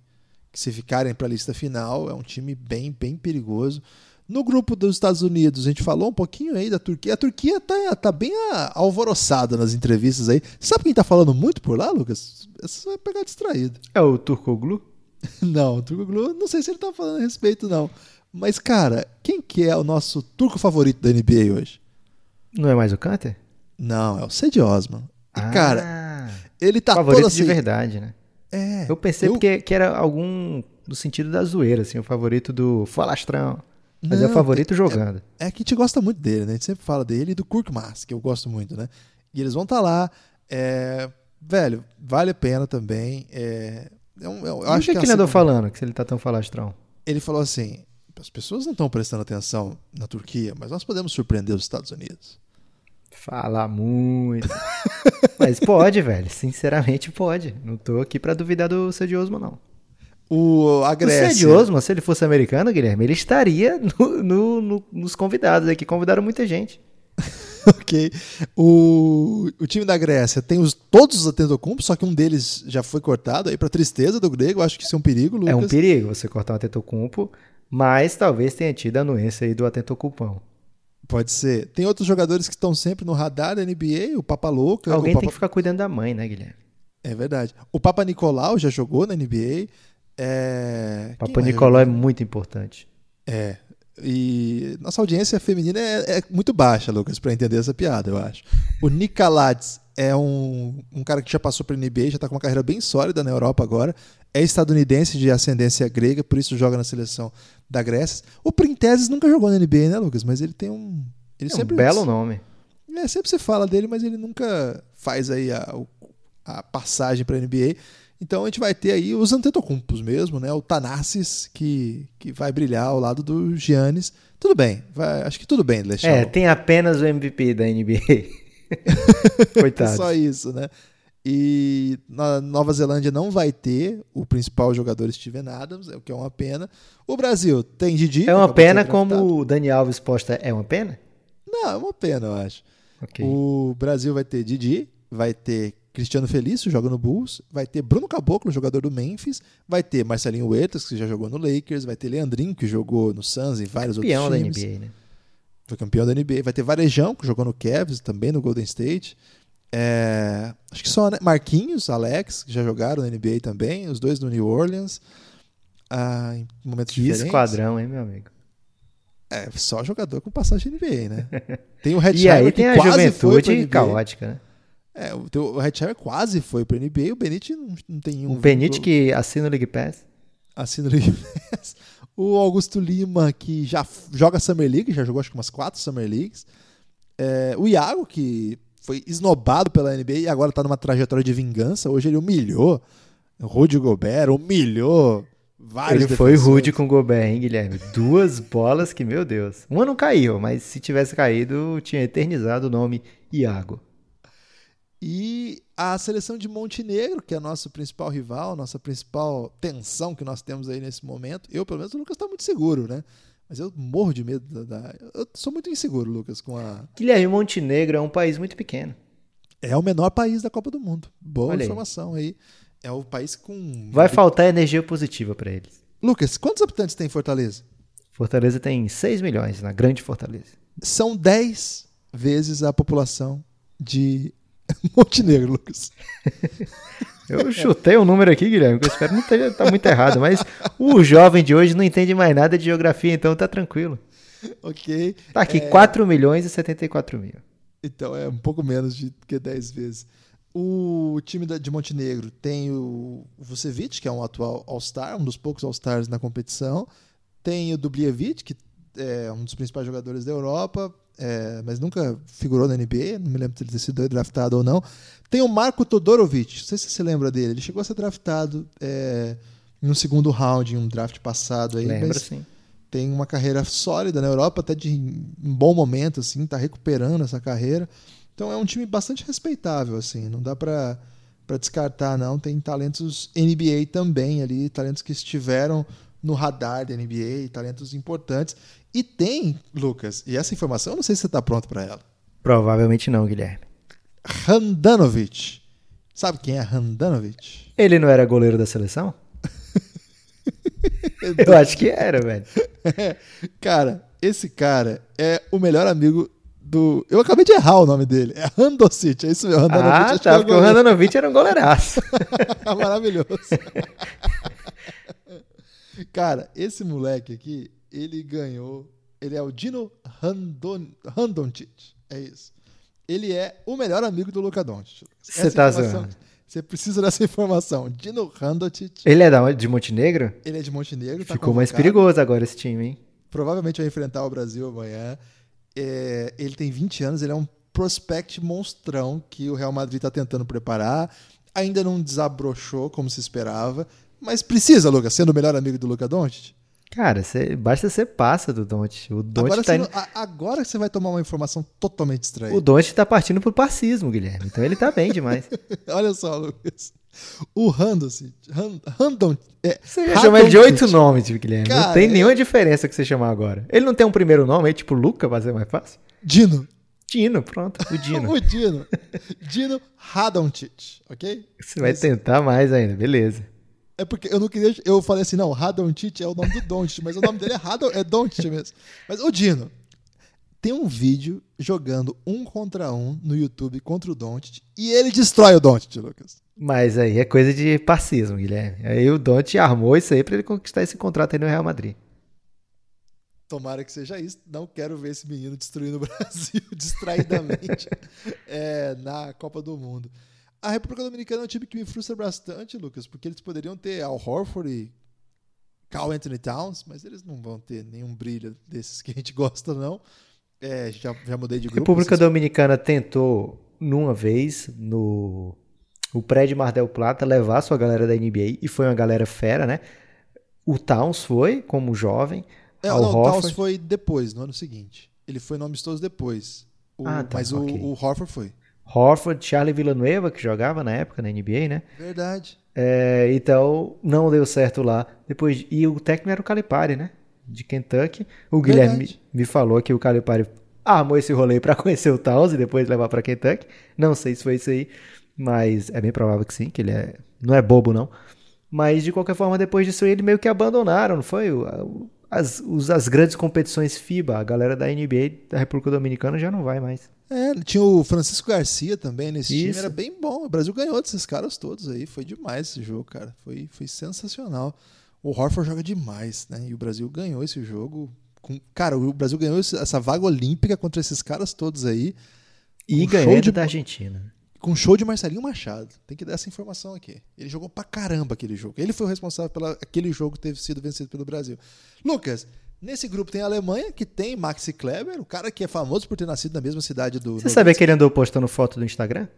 que se ficarem para a lista final, é um time bem, bem perigoso. No grupo dos Estados Unidos, a gente falou um pouquinho aí da Turquia. A Turquia tá, tá bem alvoroçada nas entrevistas aí. Sabe quem tá falando muito por lá, Lucas? Você vai pegar distraído.
É o Turkoglu?
não, o Turkoglu, não sei se ele tá falando a respeito, não. Mas, cara, quem que é o nosso turco favorito da NBA hoje?
Não é mais o Kanter?
Não, é o Cedi Osman. E, ah. cara, ele tá
favorito
assim,
de verdade, né?
É.
Eu pensei eu... porque que era algum no sentido da zoeira, assim, o favorito do Falastrão. Mas Não, é o favorito é, jogando.
É, é, que a gente gosta muito dele, né? A gente sempre fala dele e do Kirk Mas, que eu gosto muito, né? E eles vão estar tá lá. É... Velho, vale a pena também. É...
é um, eu acho que, que ele andou falando que ele tá tão falastrão?
Ele falou assim: as pessoas não estão prestando atenção na Turquia, mas nós podemos surpreender os Estados Unidos.
Fala muito. Mas pode, velho. Sinceramente pode. Não tô aqui para duvidar do Cedi Osman, não.
O, a Grécia. O
Cedi Osman, se ele fosse americano, Guilherme, ele estaria no, no, no, nos convidados aqui. Convidaram muita gente.
ok. O, o time da Grécia tem os, todos os Atentocumpo, só que um deles já foi cortado aí para tristeza do grego. Acho que isso é um perigo, Lucas.
É um perigo você cortar o Atentocumpo, mas talvez tenha tido a anuência aí do Atentocupão.
Pode ser. Tem outros jogadores que estão sempre no radar da NBA, o Papa Louca.
Alguém
Papa...
tem que ficar cuidando da mãe, né, Guilherme?
É verdade. O Papa Nicolau já jogou na NBA. É...
Papa Nicolau é muito importante.
É. E nossa audiência feminina é, é muito baixa, Lucas, para entender essa piada, eu acho. O Nicolades é um, um cara que já passou pela NBA, já está com uma carreira bem sólida na Europa agora. É estadunidense de ascendência grega, por isso joga na seleção da Grécia. O Printeses nunca jogou na NBA, né, Lucas? Mas ele tem um. Ele
é sempre, um belo nome.
É, sempre se fala dele, mas ele nunca faz aí a, a passagem para a NBA. Então a gente vai ter aí os Antetokounmpos mesmo, né? O Tanassis, que, que vai brilhar ao lado do Giannis. Tudo bem, vai, acho que tudo bem, Lechão.
É, tem apenas o MVP da NBA. Coitado.
Só isso, né? E na Nova Zelândia não vai ter o principal jogador Steven Adams, o que é uma pena. O Brasil tem Didi.
É uma pena como o Dani Alves posta. É uma pena?
Não, é uma pena, eu acho. Okay. O Brasil vai ter Didi, vai ter Cristiano Felício, joga no Bulls, vai ter Bruno Caboclo, jogador do Memphis, vai ter Marcelinho Huertas, que já jogou no Lakers, vai ter Leandrinho, que jogou no Suns e vários
campeão
outros times.
Campeão da NBA, né?
Foi campeão da NBA. Vai ter Varejão, que jogou no Cavs, também no Golden State. É, acho que só né? Marquinhos, Alex, que já jogaram na NBA também, os dois no New Orleans. Ah, em momentos
que
diferentes.
esquadrão, hein, meu amigo?
É, só jogador com passagem NBA, né? Tem o Red
E aí tem a juventude caótica, né?
É, o, o Red quase foi para NBA, o Benite não, não tem um.
O Benite que assina o League Pass.
Assina o League Pass. O Augusto Lima, que já joga Summer League, já jogou acho que umas quatro Summer Leagues. É, o Iago, que foi esnobado pela NBA e agora está numa trajetória de vingança. Hoje ele humilhou Rudy Gobert, humilhou vários
Ele foi rude com o Gobert, hein, Guilherme? Duas bolas que, meu Deus. Uma não caiu, mas se tivesse caído, tinha eternizado o nome Iago.
E a seleção de Montenegro, que é nosso principal rival, nossa principal tensão que nós temos aí nesse momento. Eu, pelo menos, o Lucas está muito seguro, né? Mas eu morro de medo da, da, Eu sou muito inseguro, Lucas, com a.
Guilherme, Montenegro é um país muito pequeno.
É o menor país da Copa do Mundo. Boa Olha informação aí. aí. É o país com.
Vai faltar energia positiva para eles.
Lucas, quantos habitantes tem Fortaleza?
Fortaleza tem 6 milhões, na grande Fortaleza.
São 10 vezes a população de Montenegro, Lucas.
Eu chutei um número aqui, Guilherme, que eu espero não estar tá muito errado, mas o jovem de hoje não entende mais nada de geografia, então tá tranquilo.
Ok.
Tá aqui, é... 4 milhões e 74 mil.
Então é um pouco menos de que 10 vezes. O time de Montenegro tem o Vucevic, que é um atual All-Star, um dos poucos All-Stars na competição. Tem o Dubljevic, que é um dos principais jogadores da Europa, é, mas nunca figurou na NBA, não me lembro se ele ter sido draftado ou não. Tem o Marco Todorovic, não sei se você lembra dele, ele chegou a ser draftado é, no segundo round, em um draft passado aí.
Lembra, sim.
Tem uma carreira sólida na Europa, até de um bom momento, assim, tá recuperando essa carreira. Então é um time bastante respeitável, assim, não dá para para descartar não, tem talentos NBA também ali, talentos que estiveram no radar da NBA, talentos importantes. E tem, Lucas, e essa informação, eu não sei se você está pronto para ela.
Provavelmente não, Guilherme.
Handanovic. Sabe quem é Handanovic?
Ele não era goleiro da seleção? eu acho que era, velho.
cara, esse cara é o melhor amigo do. Eu acabei de errar o nome dele. É Randocic, é isso mesmo.
Handanovic, ah, tá, porque o Handanovic era um goleiraço.
Maravilhoso. Cara, esse moleque aqui, ele ganhou. Ele é o Dino Randon. É isso. Ele é o melhor amigo do Luka Doncic.
Você tá zoando.
Você precisa dessa informação. Dino Randoncic.
Ele é de Montenegro?
Ele é de Montenegro.
Tá Ficou mais perigoso agora esse time, hein?
Provavelmente vai enfrentar o Brasil amanhã. É, ele tem 20 anos, ele é um prospect monstrão que o Real Madrid está tentando preparar. Ainda não desabrochou como se esperava. Mas precisa, Lucas, sendo o melhor amigo do Luca Doncic?
Cara, cê, basta ser passa do Doncic. O Doncic
agora, tá indo... agora você vai tomar uma informação totalmente estranha.
O Doncic tá partindo pro parcismo, Guilherme. Então ele tá bem demais.
Olha só, Lucas. O Randon, Randon
é, você já chama ele de oito nomes, Guilherme. Cara, não tem nenhuma é... diferença que você chamar agora. Ele não tem um primeiro nome, é tipo Luca, pra ser mais fácil?
Dino.
Dino, pronto, o Dino.
o Dino. Dino Radoncic, ok?
Você vai tentar mais ainda, beleza.
É porque eu não queria. Eu falei assim, não, Radontic é o nome do Doncic, mas o nome dele é Radon, é Doncic mesmo. Mas o Dino tem um vídeo jogando um contra um no YouTube contra o Doncic e ele destrói o Doncic, Lucas.
Mas aí é coisa de parcismo, Guilherme. Aí o Doncic armou isso aí para ele conquistar esse contrato aí no Real Madrid.
Tomara que seja isso. Não quero ver esse menino destruindo o Brasil distraidamente é, na Copa do Mundo. A República Dominicana é um time que me frustra bastante, Lucas, porque eles poderiam ter Al Horford e Carl Anthony Towns, mas eles não vão ter nenhum brilho desses que a gente gosta, não. É, já, já mudei de grupo.
A República vocês... Dominicana tentou, numa vez, no o prédio Mar del Plata, levar sua galera da NBA, e foi uma galera fera, né? O Towns foi, como jovem.
É, Al não, o Towns foi depois, no ano seguinte. Ele foi no amistoso depois. O, ah, tá, mas okay. o, o Horford foi.
Horford, Charlie Villanueva, que jogava na época na NBA, né?
Verdade.
É, então, não deu certo lá. Depois, e o técnico era o Calipari, né? De Kentucky. O Guilherme me, falou que o Calipari armou esse rolê para conhecer o Towns e depois levar para Kentucky. Não sei se foi isso aí, mas é bem provável que sim, que ele é, não é bobo não. Mas de qualquer forma, depois disso ele meio que abandonaram, não foi? As, as grandes competições FIBA, a galera da NBA da República Dominicana já não vai mais.
É, tinha o Francisco Garcia também nesse Isso. time, era bem bom. O Brasil ganhou desses caras todos aí. Foi demais esse jogo, cara. Foi, foi sensacional. O Horford joga demais, né? E o Brasil ganhou esse jogo. Com... Cara, o Brasil ganhou essa vaga olímpica contra esses caras todos aí.
E ganhou de... da Argentina.
Com show de Marcelinho Machado. Tem que dar essa informação aqui. Ele jogou pra caramba aquele jogo. Ele foi o responsável pelo aquele jogo ter sido vencido pelo Brasil. Lucas, Nesse grupo tem a Alemanha, que tem Maxi Kleber, o cara que é famoso por ter nascido na mesma cidade do.
Você sabia que ele andou postando foto no Instagram?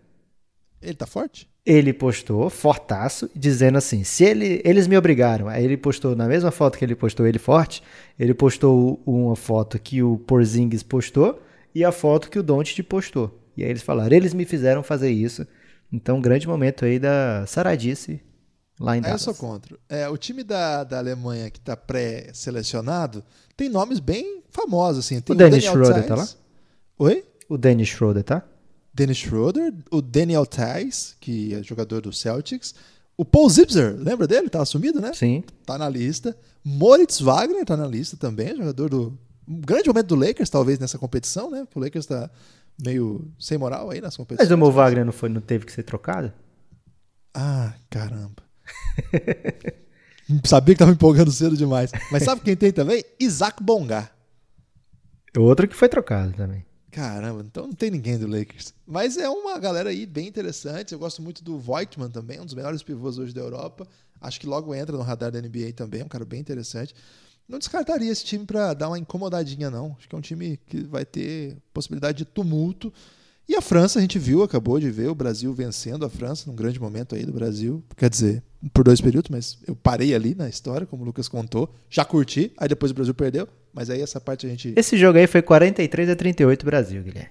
Ele tá forte?
Ele postou, fortaço, dizendo assim: se ele, eles me obrigaram. Aí ele postou, na mesma foto que ele postou ele forte, ele postou uma foto que o Porzingis postou e a foto que o Doncic postou. E aí eles falaram: eles me fizeram fazer isso. Então, grande momento aí da saradice lá em Dallas.
eu sou contra. É, o time da, da Alemanha que está pré-selecionado tem nomes bem famosos. Assim. Tem
o Dennis Schroeder tá lá?
Oi?
O Dennis Schroeder, tá?
Dennis Schroeder, o Daniel Tice, que é jogador do Celtics, o Paul Zipser, lembra dele? Tá assumido, né?
Sim.
Tá na lista. Moritz Wagner tá na lista também, jogador do. Um grande momento do Lakers, talvez, nessa competição, né? Porque o Lakers tá meio sem moral aí nas competições.
Mas o Mo Wagner não, foi, não teve que ser trocado?
Ah, caramba. Sabia que tava empolgando cedo demais. Mas sabe quem tem também? Isaac Bonga.
Outro que foi trocado também.
Caramba, então não tem ninguém do Lakers. Mas é uma galera aí bem interessante. Eu gosto muito do Voigtman também, um dos melhores pivôs hoje da Europa. Acho que logo entra no radar da NBA também, um cara bem interessante. Não descartaria esse time para dar uma incomodadinha, não. Acho que é um time que vai ter possibilidade de tumulto. E a França, a gente viu, acabou de ver o Brasil vencendo a França num grande momento aí do Brasil. Quer dizer, por dois períodos, mas eu parei ali na história, como o Lucas contou. Já curti, aí depois o Brasil perdeu, mas aí essa parte a gente.
Esse jogo aí foi 43 a 38 Brasil, Guilherme.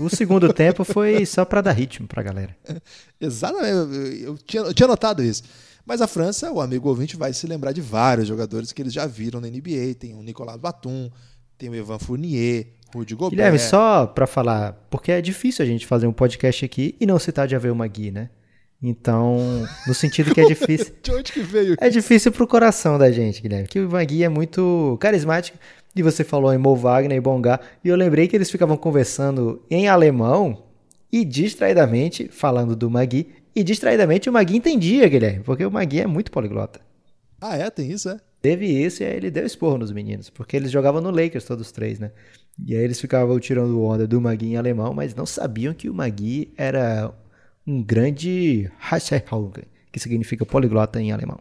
O segundo tempo foi só para dar ritmo pra galera.
Exatamente, eu, tinha, eu tinha notado isso. Mas a França, o amigo ouvinte vai se lembrar de vários jogadores que eles já viram na NBA. Tem o Nicolas Batum, tem o Evan Fournier, Rudy Gobert.
Guilherme, só para falar, porque é difícil a gente fazer um podcast aqui e não citar de Javel Magui, né? Então, no sentido que é difícil.
de onde que veio?
É difícil pro coração da gente, Guilherme. Que o Magui é muito carismático. E você falou em Mo Wagner e Bongar. E eu lembrei que eles ficavam conversando em alemão e distraidamente falando do Magui. E distraidamente o Magui entendia, Guilherme, porque o Magui é muito poliglota.
Ah, é? Tem isso, é?
Teve isso e aí ele deu esporro nos meninos, porque eles jogavam no Lakers todos três, né? E aí eles ficavam tirando onda do Magui em alemão, mas não sabiam que o Magui era um grande que significa poliglota em alemão.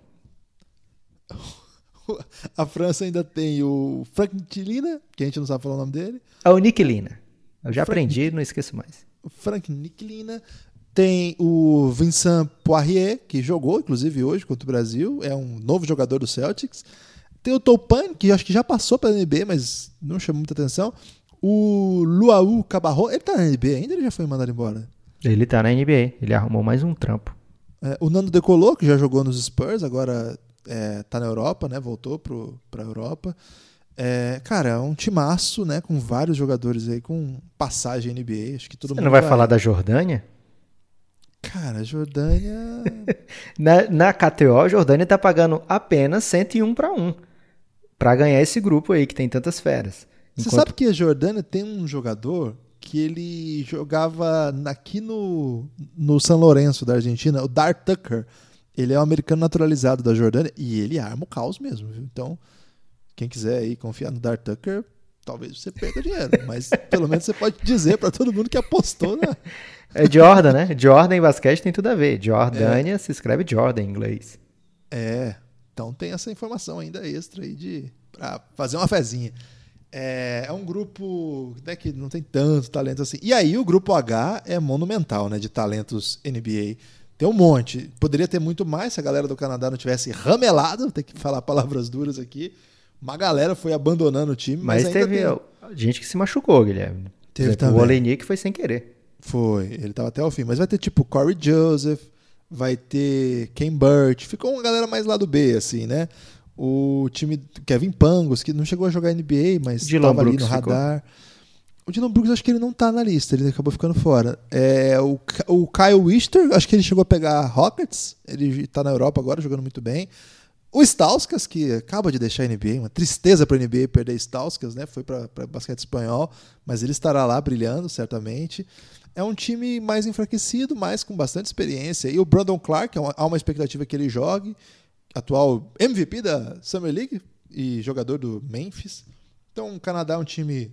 A França ainda tem o Frank Niquilina, que a gente não sabe falar o nome dele.
É o Niquilina. Eu já Frank aprendi, não esqueço mais.
Frank Niquilina. Tem o Vincent Poirier, que jogou, inclusive, hoje contra o Brasil. É um novo jogador do Celtics. Tem o Topan, que acho que já passou pela NBA, mas não chamou muita atenção. O Luau Cabarro, ele tá na NBA ainda ele já foi mandado embora?
Ele tá na NBA, ele arrumou mais um trampo.
É, o Nando Decolou, que já jogou nos Spurs, agora é, tá na Europa, né? Voltou pro, pra Europa. É, cara, é um timaço, né? Com vários jogadores aí com passagem NBA. Acho que todo
Você
mundo
não vai, vai falar da Jordânia?
Cara, a Jordânia.
na, na KTO, a Jordânia tá pagando apenas 101 para 1 para ganhar esse grupo aí que tem tantas feras.
Enquanto... Você sabe que a Jordânia tem um jogador que ele jogava aqui no, no São Lourenço da Argentina, o Dart Tucker. Ele é um americano naturalizado da Jordânia e ele arma o caos mesmo, viu? Então, quem quiser aí confiar no Dart Tucker, talvez você perca dinheiro, mas pelo menos você pode dizer para todo mundo que apostou na
É Jordan, né? Jordan em basquete tem tudo a ver. Jordânia é. se escreve Jordan em inglês.
É, então tem essa informação ainda extra aí de para fazer uma fezinha. É, é um grupo né, que não tem tanto talento assim. E aí o grupo H é monumental, né? De talentos NBA. Tem um monte. Poderia ter muito mais se a galera do Canadá não tivesse ramelado. Tem que falar palavras duras aqui. Uma galera foi abandonando o time. Mas,
mas teve tem... gente que se machucou, Guilherme. Teve exemplo, também. O Olenik foi sem querer.
Foi, ele tava até o fim. Mas vai ter tipo Corey Joseph, vai ter Ken Burt. Ficou uma galera mais lá do B, assim, né? O time Kevin Pangos, que não chegou a jogar NBA, mas Dylan tava Brooks ali no radar. Ficou. O Dylan Brooks, acho que ele não tá na lista, ele acabou ficando fora. É, o, o Kyle Wister, acho que ele chegou a pegar Rockets, ele tá na Europa agora, jogando muito bem. O Stauskas, que acaba de deixar a NBA, uma tristeza para a NBA perder Stauskas, né? Foi para basquete espanhol, mas ele estará lá brilhando, certamente. É um time mais enfraquecido, mas com bastante experiência. E o Brandon Clark, é há uma expectativa que ele jogue atual MVP da Summer League e jogador do Memphis. Então, o Canadá é um time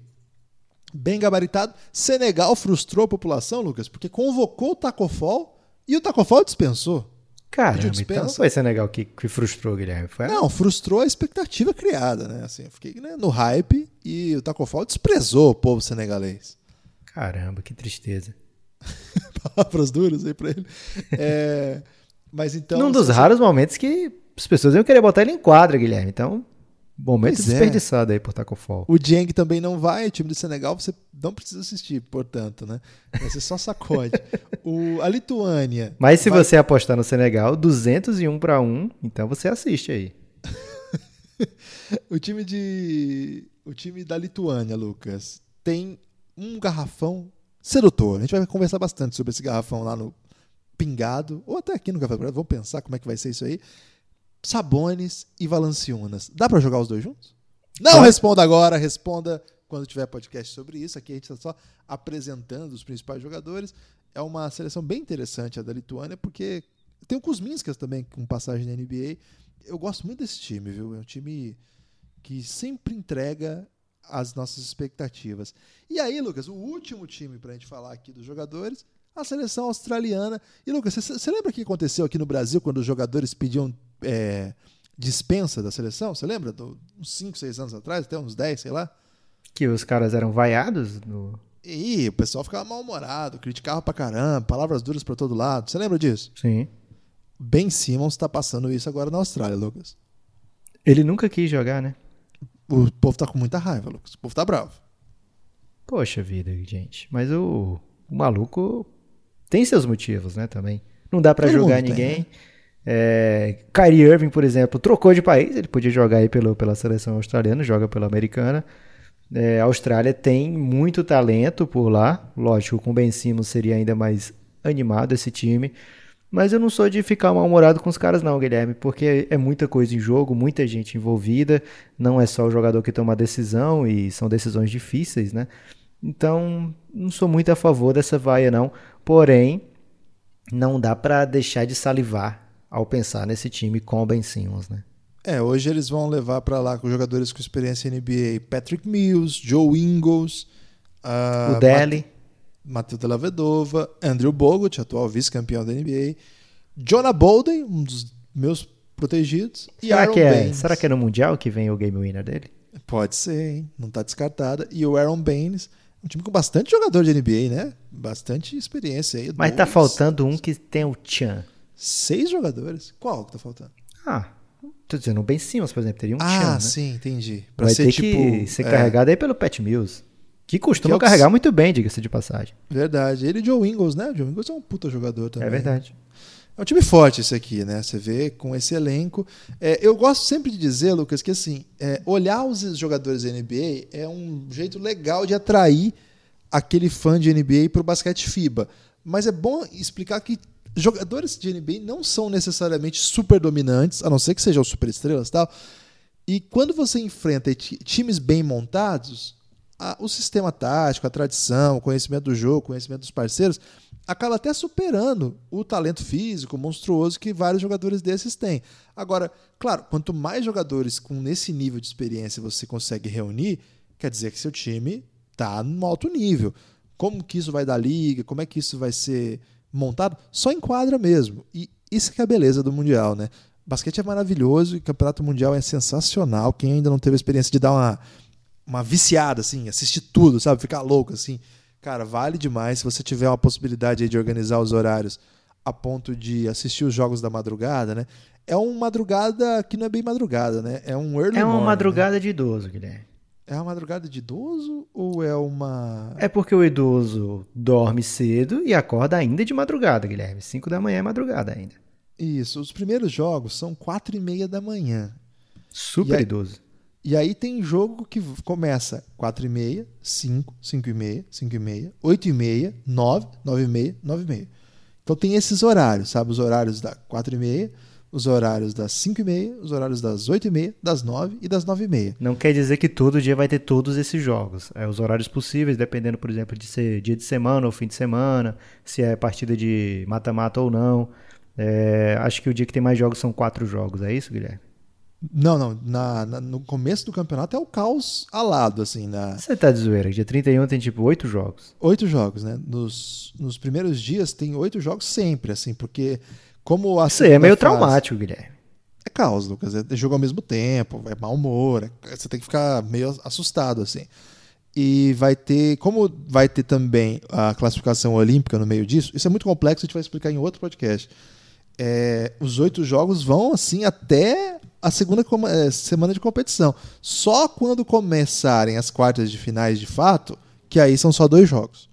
bem gabaritado. Senegal frustrou a população, Lucas, porque convocou o Tacofol e o Tacofol dispensou.
Caramba, então não foi Senegal que, que frustrou, Guilherme? Foi
não, frustrou a expectativa criada, né? Assim, eu fiquei né, no hype e o Tacofol desprezou o povo senegalês.
Caramba, que tristeza.
Palavras duras aí pra ele. É, mas então...
Num dos raros momentos que as pessoas iam querer botar ele em quadra, Guilherme. Então, momento pois é. desperdiçado é. aí por Tacofol.
O Dieng também não vai, o time do Senegal você não precisa assistir, portanto, né? Você só sacode. o, a Lituânia.
Mas se vai... você apostar no Senegal, 201 para 1, então você assiste aí.
o time de o time da Lituânia, Lucas, tem um garrafão sedutor. A gente vai conversar bastante sobre esse garrafão lá no Pingado, ou até aqui no Café Dourado. Vamos pensar como é que vai ser isso aí. Sabones e Valanciunas. Dá para jogar os dois juntos? Não responda agora, responda quando tiver podcast sobre isso. Aqui a gente está só apresentando os principais jogadores. É uma seleção bem interessante a da Lituânia, porque Tem o Kuzminskas também, com passagem na NBA. Eu gosto muito desse time, viu? É um time que sempre entrega as nossas expectativas. E aí, Lucas, o último time para a gente falar aqui dos jogadores, a seleção australiana. E, Lucas, você lembra o que aconteceu aqui no Brasil quando os jogadores pediam é, dispensa da seleção? Você lembra? Do, uns 5, 6 anos atrás, até uns 10, sei lá?
Que os caras eram vaiados no.
E o pessoal ficava mal-humorado, criticava pra caramba, palavras duras para todo lado. Você lembra disso?
Sim.
Ben Simmons está passando isso agora na Austrália, Lucas.
Ele nunca quis jogar, né?
O povo tá com muita raiva, Lucas. O povo tá bravo.
Poxa vida, gente. Mas o, o maluco tem seus motivos, né, também. Não dá para jogar ninguém. Tem, né? É, Kyrie Irving, por exemplo, trocou de país. Ele podia jogar aí pelo, pela seleção australiana, joga pela americana. É, a Austrália tem muito talento por lá. Lógico, com Ben Simmons seria ainda mais animado esse time. Mas eu não sou de ficar mal-humorado com os caras, não, Guilherme, porque é muita coisa em jogo, muita gente envolvida. Não é só o jogador que toma a decisão e são decisões difíceis, né? Então, não sou muito a favor dessa vaia, não. Porém, não dá para deixar de salivar ao pensar nesse time com o Ben Simmons, né?
É, hoje eles vão levar para lá com jogadores com experiência NBA, Patrick Mills, Joe Ingles,
uh, o Deli,
Matheus Della Vedova, Andrew Bogut, atual vice-campeão da NBA, Jonah Bolden, um dos meus protegidos,
e será Aaron que é, Baines. Será que é no Mundial que vem o game winner dele?
Pode ser, hein? Não está descartada. E o Aaron Baines, um time com bastante jogador de NBA, né? Bastante experiência aí.
Mas tá dois, tá faltando um que tem o Chan.
Seis jogadores? Qual que tá faltando?
Ah, tô dizendo o Ben Simmons, por exemplo, teria um
ah.
Ah,
né? sim, entendi.
Pra Vai ser ter tipo, que ser é... carregado aí pelo Pat Mills. Que costuma que é carregar muito bem, diga-se de passagem.
Verdade. Ele e Joe Ingles, né? O Joe Ingles é um puta jogador também.
É verdade.
É um time forte esse aqui, né? Você vê com esse elenco. É, eu gosto sempre de dizer, Lucas, que assim, é, olhar os jogadores da NBA é um jeito legal de atrair aquele fã de NBA para o basquete FIBA. Mas é bom explicar que jogadores de NBA não são necessariamente super dominantes, a não ser que sejam super estrelas e tal. E quando você enfrenta times bem montados, a, o sistema tático, a tradição, o conhecimento do jogo, o conhecimento dos parceiros, acaba até superando o talento físico monstruoso que vários jogadores desses têm. Agora, claro, quanto mais jogadores com nesse nível de experiência você consegue reunir, quer dizer que seu time está no alto nível. Como que isso vai dar liga? Como é que isso vai ser montado? Só enquadra mesmo. E isso que é a beleza do Mundial, né? Basquete é maravilhoso e o Campeonato Mundial é sensacional. Quem ainda não teve a experiência de dar uma uma viciada, assim, assistir tudo, sabe? Ficar louco, assim. Cara, vale demais. Se você tiver uma possibilidade de organizar os horários a ponto de assistir os jogos da madrugada, né? É uma madrugada que não é bem madrugada, né? É um early
É uma
morning, né?
madrugada
né?
de idoso, Guilherme.
É uma madrugada de idoso ou é uma.
É porque o idoso dorme cedo e acorda ainda de madrugada, Guilherme. 5 da manhã é madrugada ainda.
Isso. Os primeiros jogos são quatro e meia da manhã.
Super aí, idoso.
E aí tem jogo que começa 4 e meia, 5, 5 e meia, 5 e meia, 8 e meia, 9, 9 e meia, 9 e meia. Então tem esses horários, sabe? Os horários da 4 e meia, os horários das 5 e meia, os horários das 8 e meia, das 9 e das 9 e meia.
Não quer dizer que todo dia vai ter todos esses jogos. É os horários possíveis, dependendo, por exemplo, de ser dia de semana ou fim de semana, se é partida de mata-mata ou não. É, acho que o dia que tem mais jogos são quatro jogos, é isso, Guilherme?
Não, não. Na, na, no começo do campeonato é o caos alado, assim. Na...
Você tá de zoeira. Dia 31 tem tipo oito jogos.
Oito jogos, né? Nos, nos primeiros dias tem oito jogos sempre, assim, porque como a.
Isso aí é meio fase... traumático, Guilherme.
É caos, Lucas. É jogo ao mesmo tempo, é mau humor. É... Você tem que ficar meio assustado, assim. E vai ter. Como vai ter também a classificação olímpica no meio disso, isso é muito complexo, a gente vai explicar em outro podcast. É, os oito jogos vão assim até a segunda é, semana de competição. Só quando começarem as quartas de finais de fato, que aí são só dois jogos.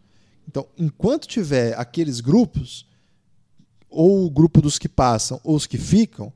Então, enquanto tiver aqueles grupos, ou o grupo dos que passam, ou os que ficam,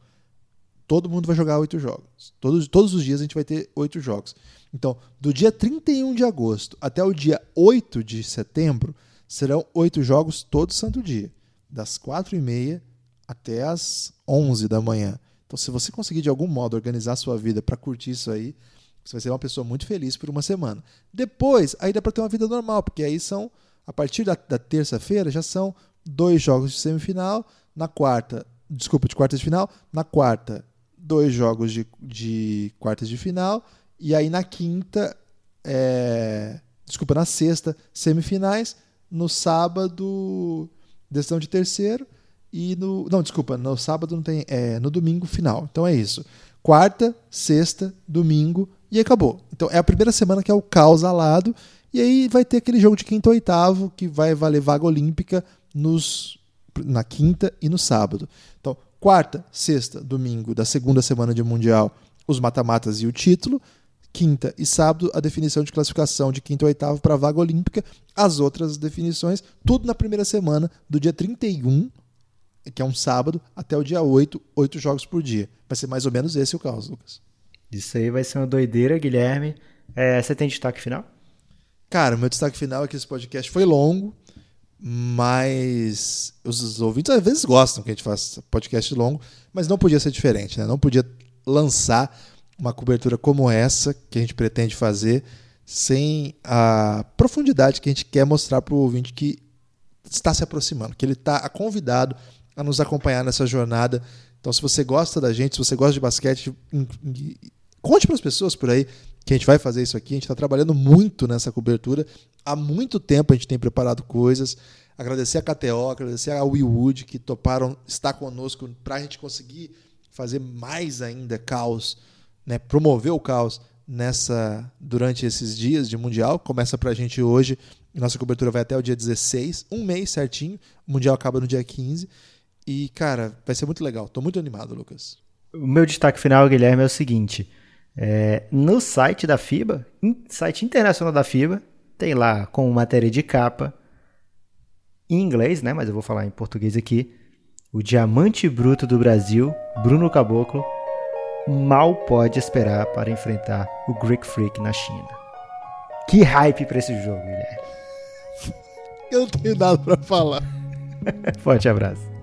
todo mundo vai jogar oito jogos. Todos, todos os dias a gente vai ter oito jogos. Então, do dia 31 de agosto até o dia 8 de setembro, serão oito jogos todo santo dia. Das quatro e meia até as 11 da manhã. Então, se você conseguir de algum modo organizar a sua vida para curtir isso aí, você vai ser uma pessoa muito feliz por uma semana. Depois, aí dá para ter uma vida normal, porque aí são, a partir da, da terça-feira, já são dois jogos de semifinal. Na quarta, desculpa, de quartas de final. Na quarta, dois jogos de, de quartas de final. E aí na quinta, é, desculpa, na sexta, semifinais. No sábado, decisão de terceiro. E no. Não, desculpa, no sábado não tem. É, no domingo, final. Então é isso. Quarta, sexta, domingo e acabou. Então é a primeira semana que é o caos alado. E aí vai ter aquele jogo de quinto e oitavo que vai valer vaga olímpica nos, na quinta e no sábado. Então, quarta, sexta, domingo da segunda semana de Mundial, os mata-matas e o título. Quinta e sábado, a definição de classificação de quinto e oitavo para a vaga olímpica. As outras definições, tudo na primeira semana, do dia 31, que é um sábado, até o dia 8, oito jogos por dia. Vai ser mais ou menos esse o caos, Lucas.
Isso aí vai ser uma doideira, Guilherme. É, você tem destaque final?
Cara, o meu destaque final é que esse podcast foi longo, mas os ouvintes às vezes gostam que a gente faça podcast longo, mas não podia ser diferente, né? Não podia lançar uma cobertura como essa que a gente pretende fazer sem a profundidade que a gente quer mostrar para o ouvinte que está se aproximando, que ele está convidado a nos acompanhar nessa jornada. Então, se você gosta da gente, se você gosta de basquete, conte para as pessoas por aí que a gente vai fazer isso aqui. A gente está trabalhando muito nessa cobertura. Há muito tempo a gente tem preparado coisas. Agradecer a KTO, agradecer a WeWood que toparam estar conosco para a gente conseguir fazer mais ainda caos, né? promover o caos nessa durante esses dias de Mundial. Começa para a gente hoje. Nossa cobertura vai até o dia 16, um mês certinho. O Mundial acaba no dia 15. E, cara, vai ser muito legal. Estou muito animado, Lucas.
O meu destaque final, Guilherme, é o seguinte. É, no site da FIBA, site internacional da FIBA, tem lá com matéria de capa, em inglês, né? Mas eu vou falar em português aqui. O diamante bruto do Brasil, Bruno Caboclo, mal pode esperar para enfrentar o Greek Freak na China. Que hype para esse jogo, Guilherme.
Eu não tenho nada para falar.
Forte abraço.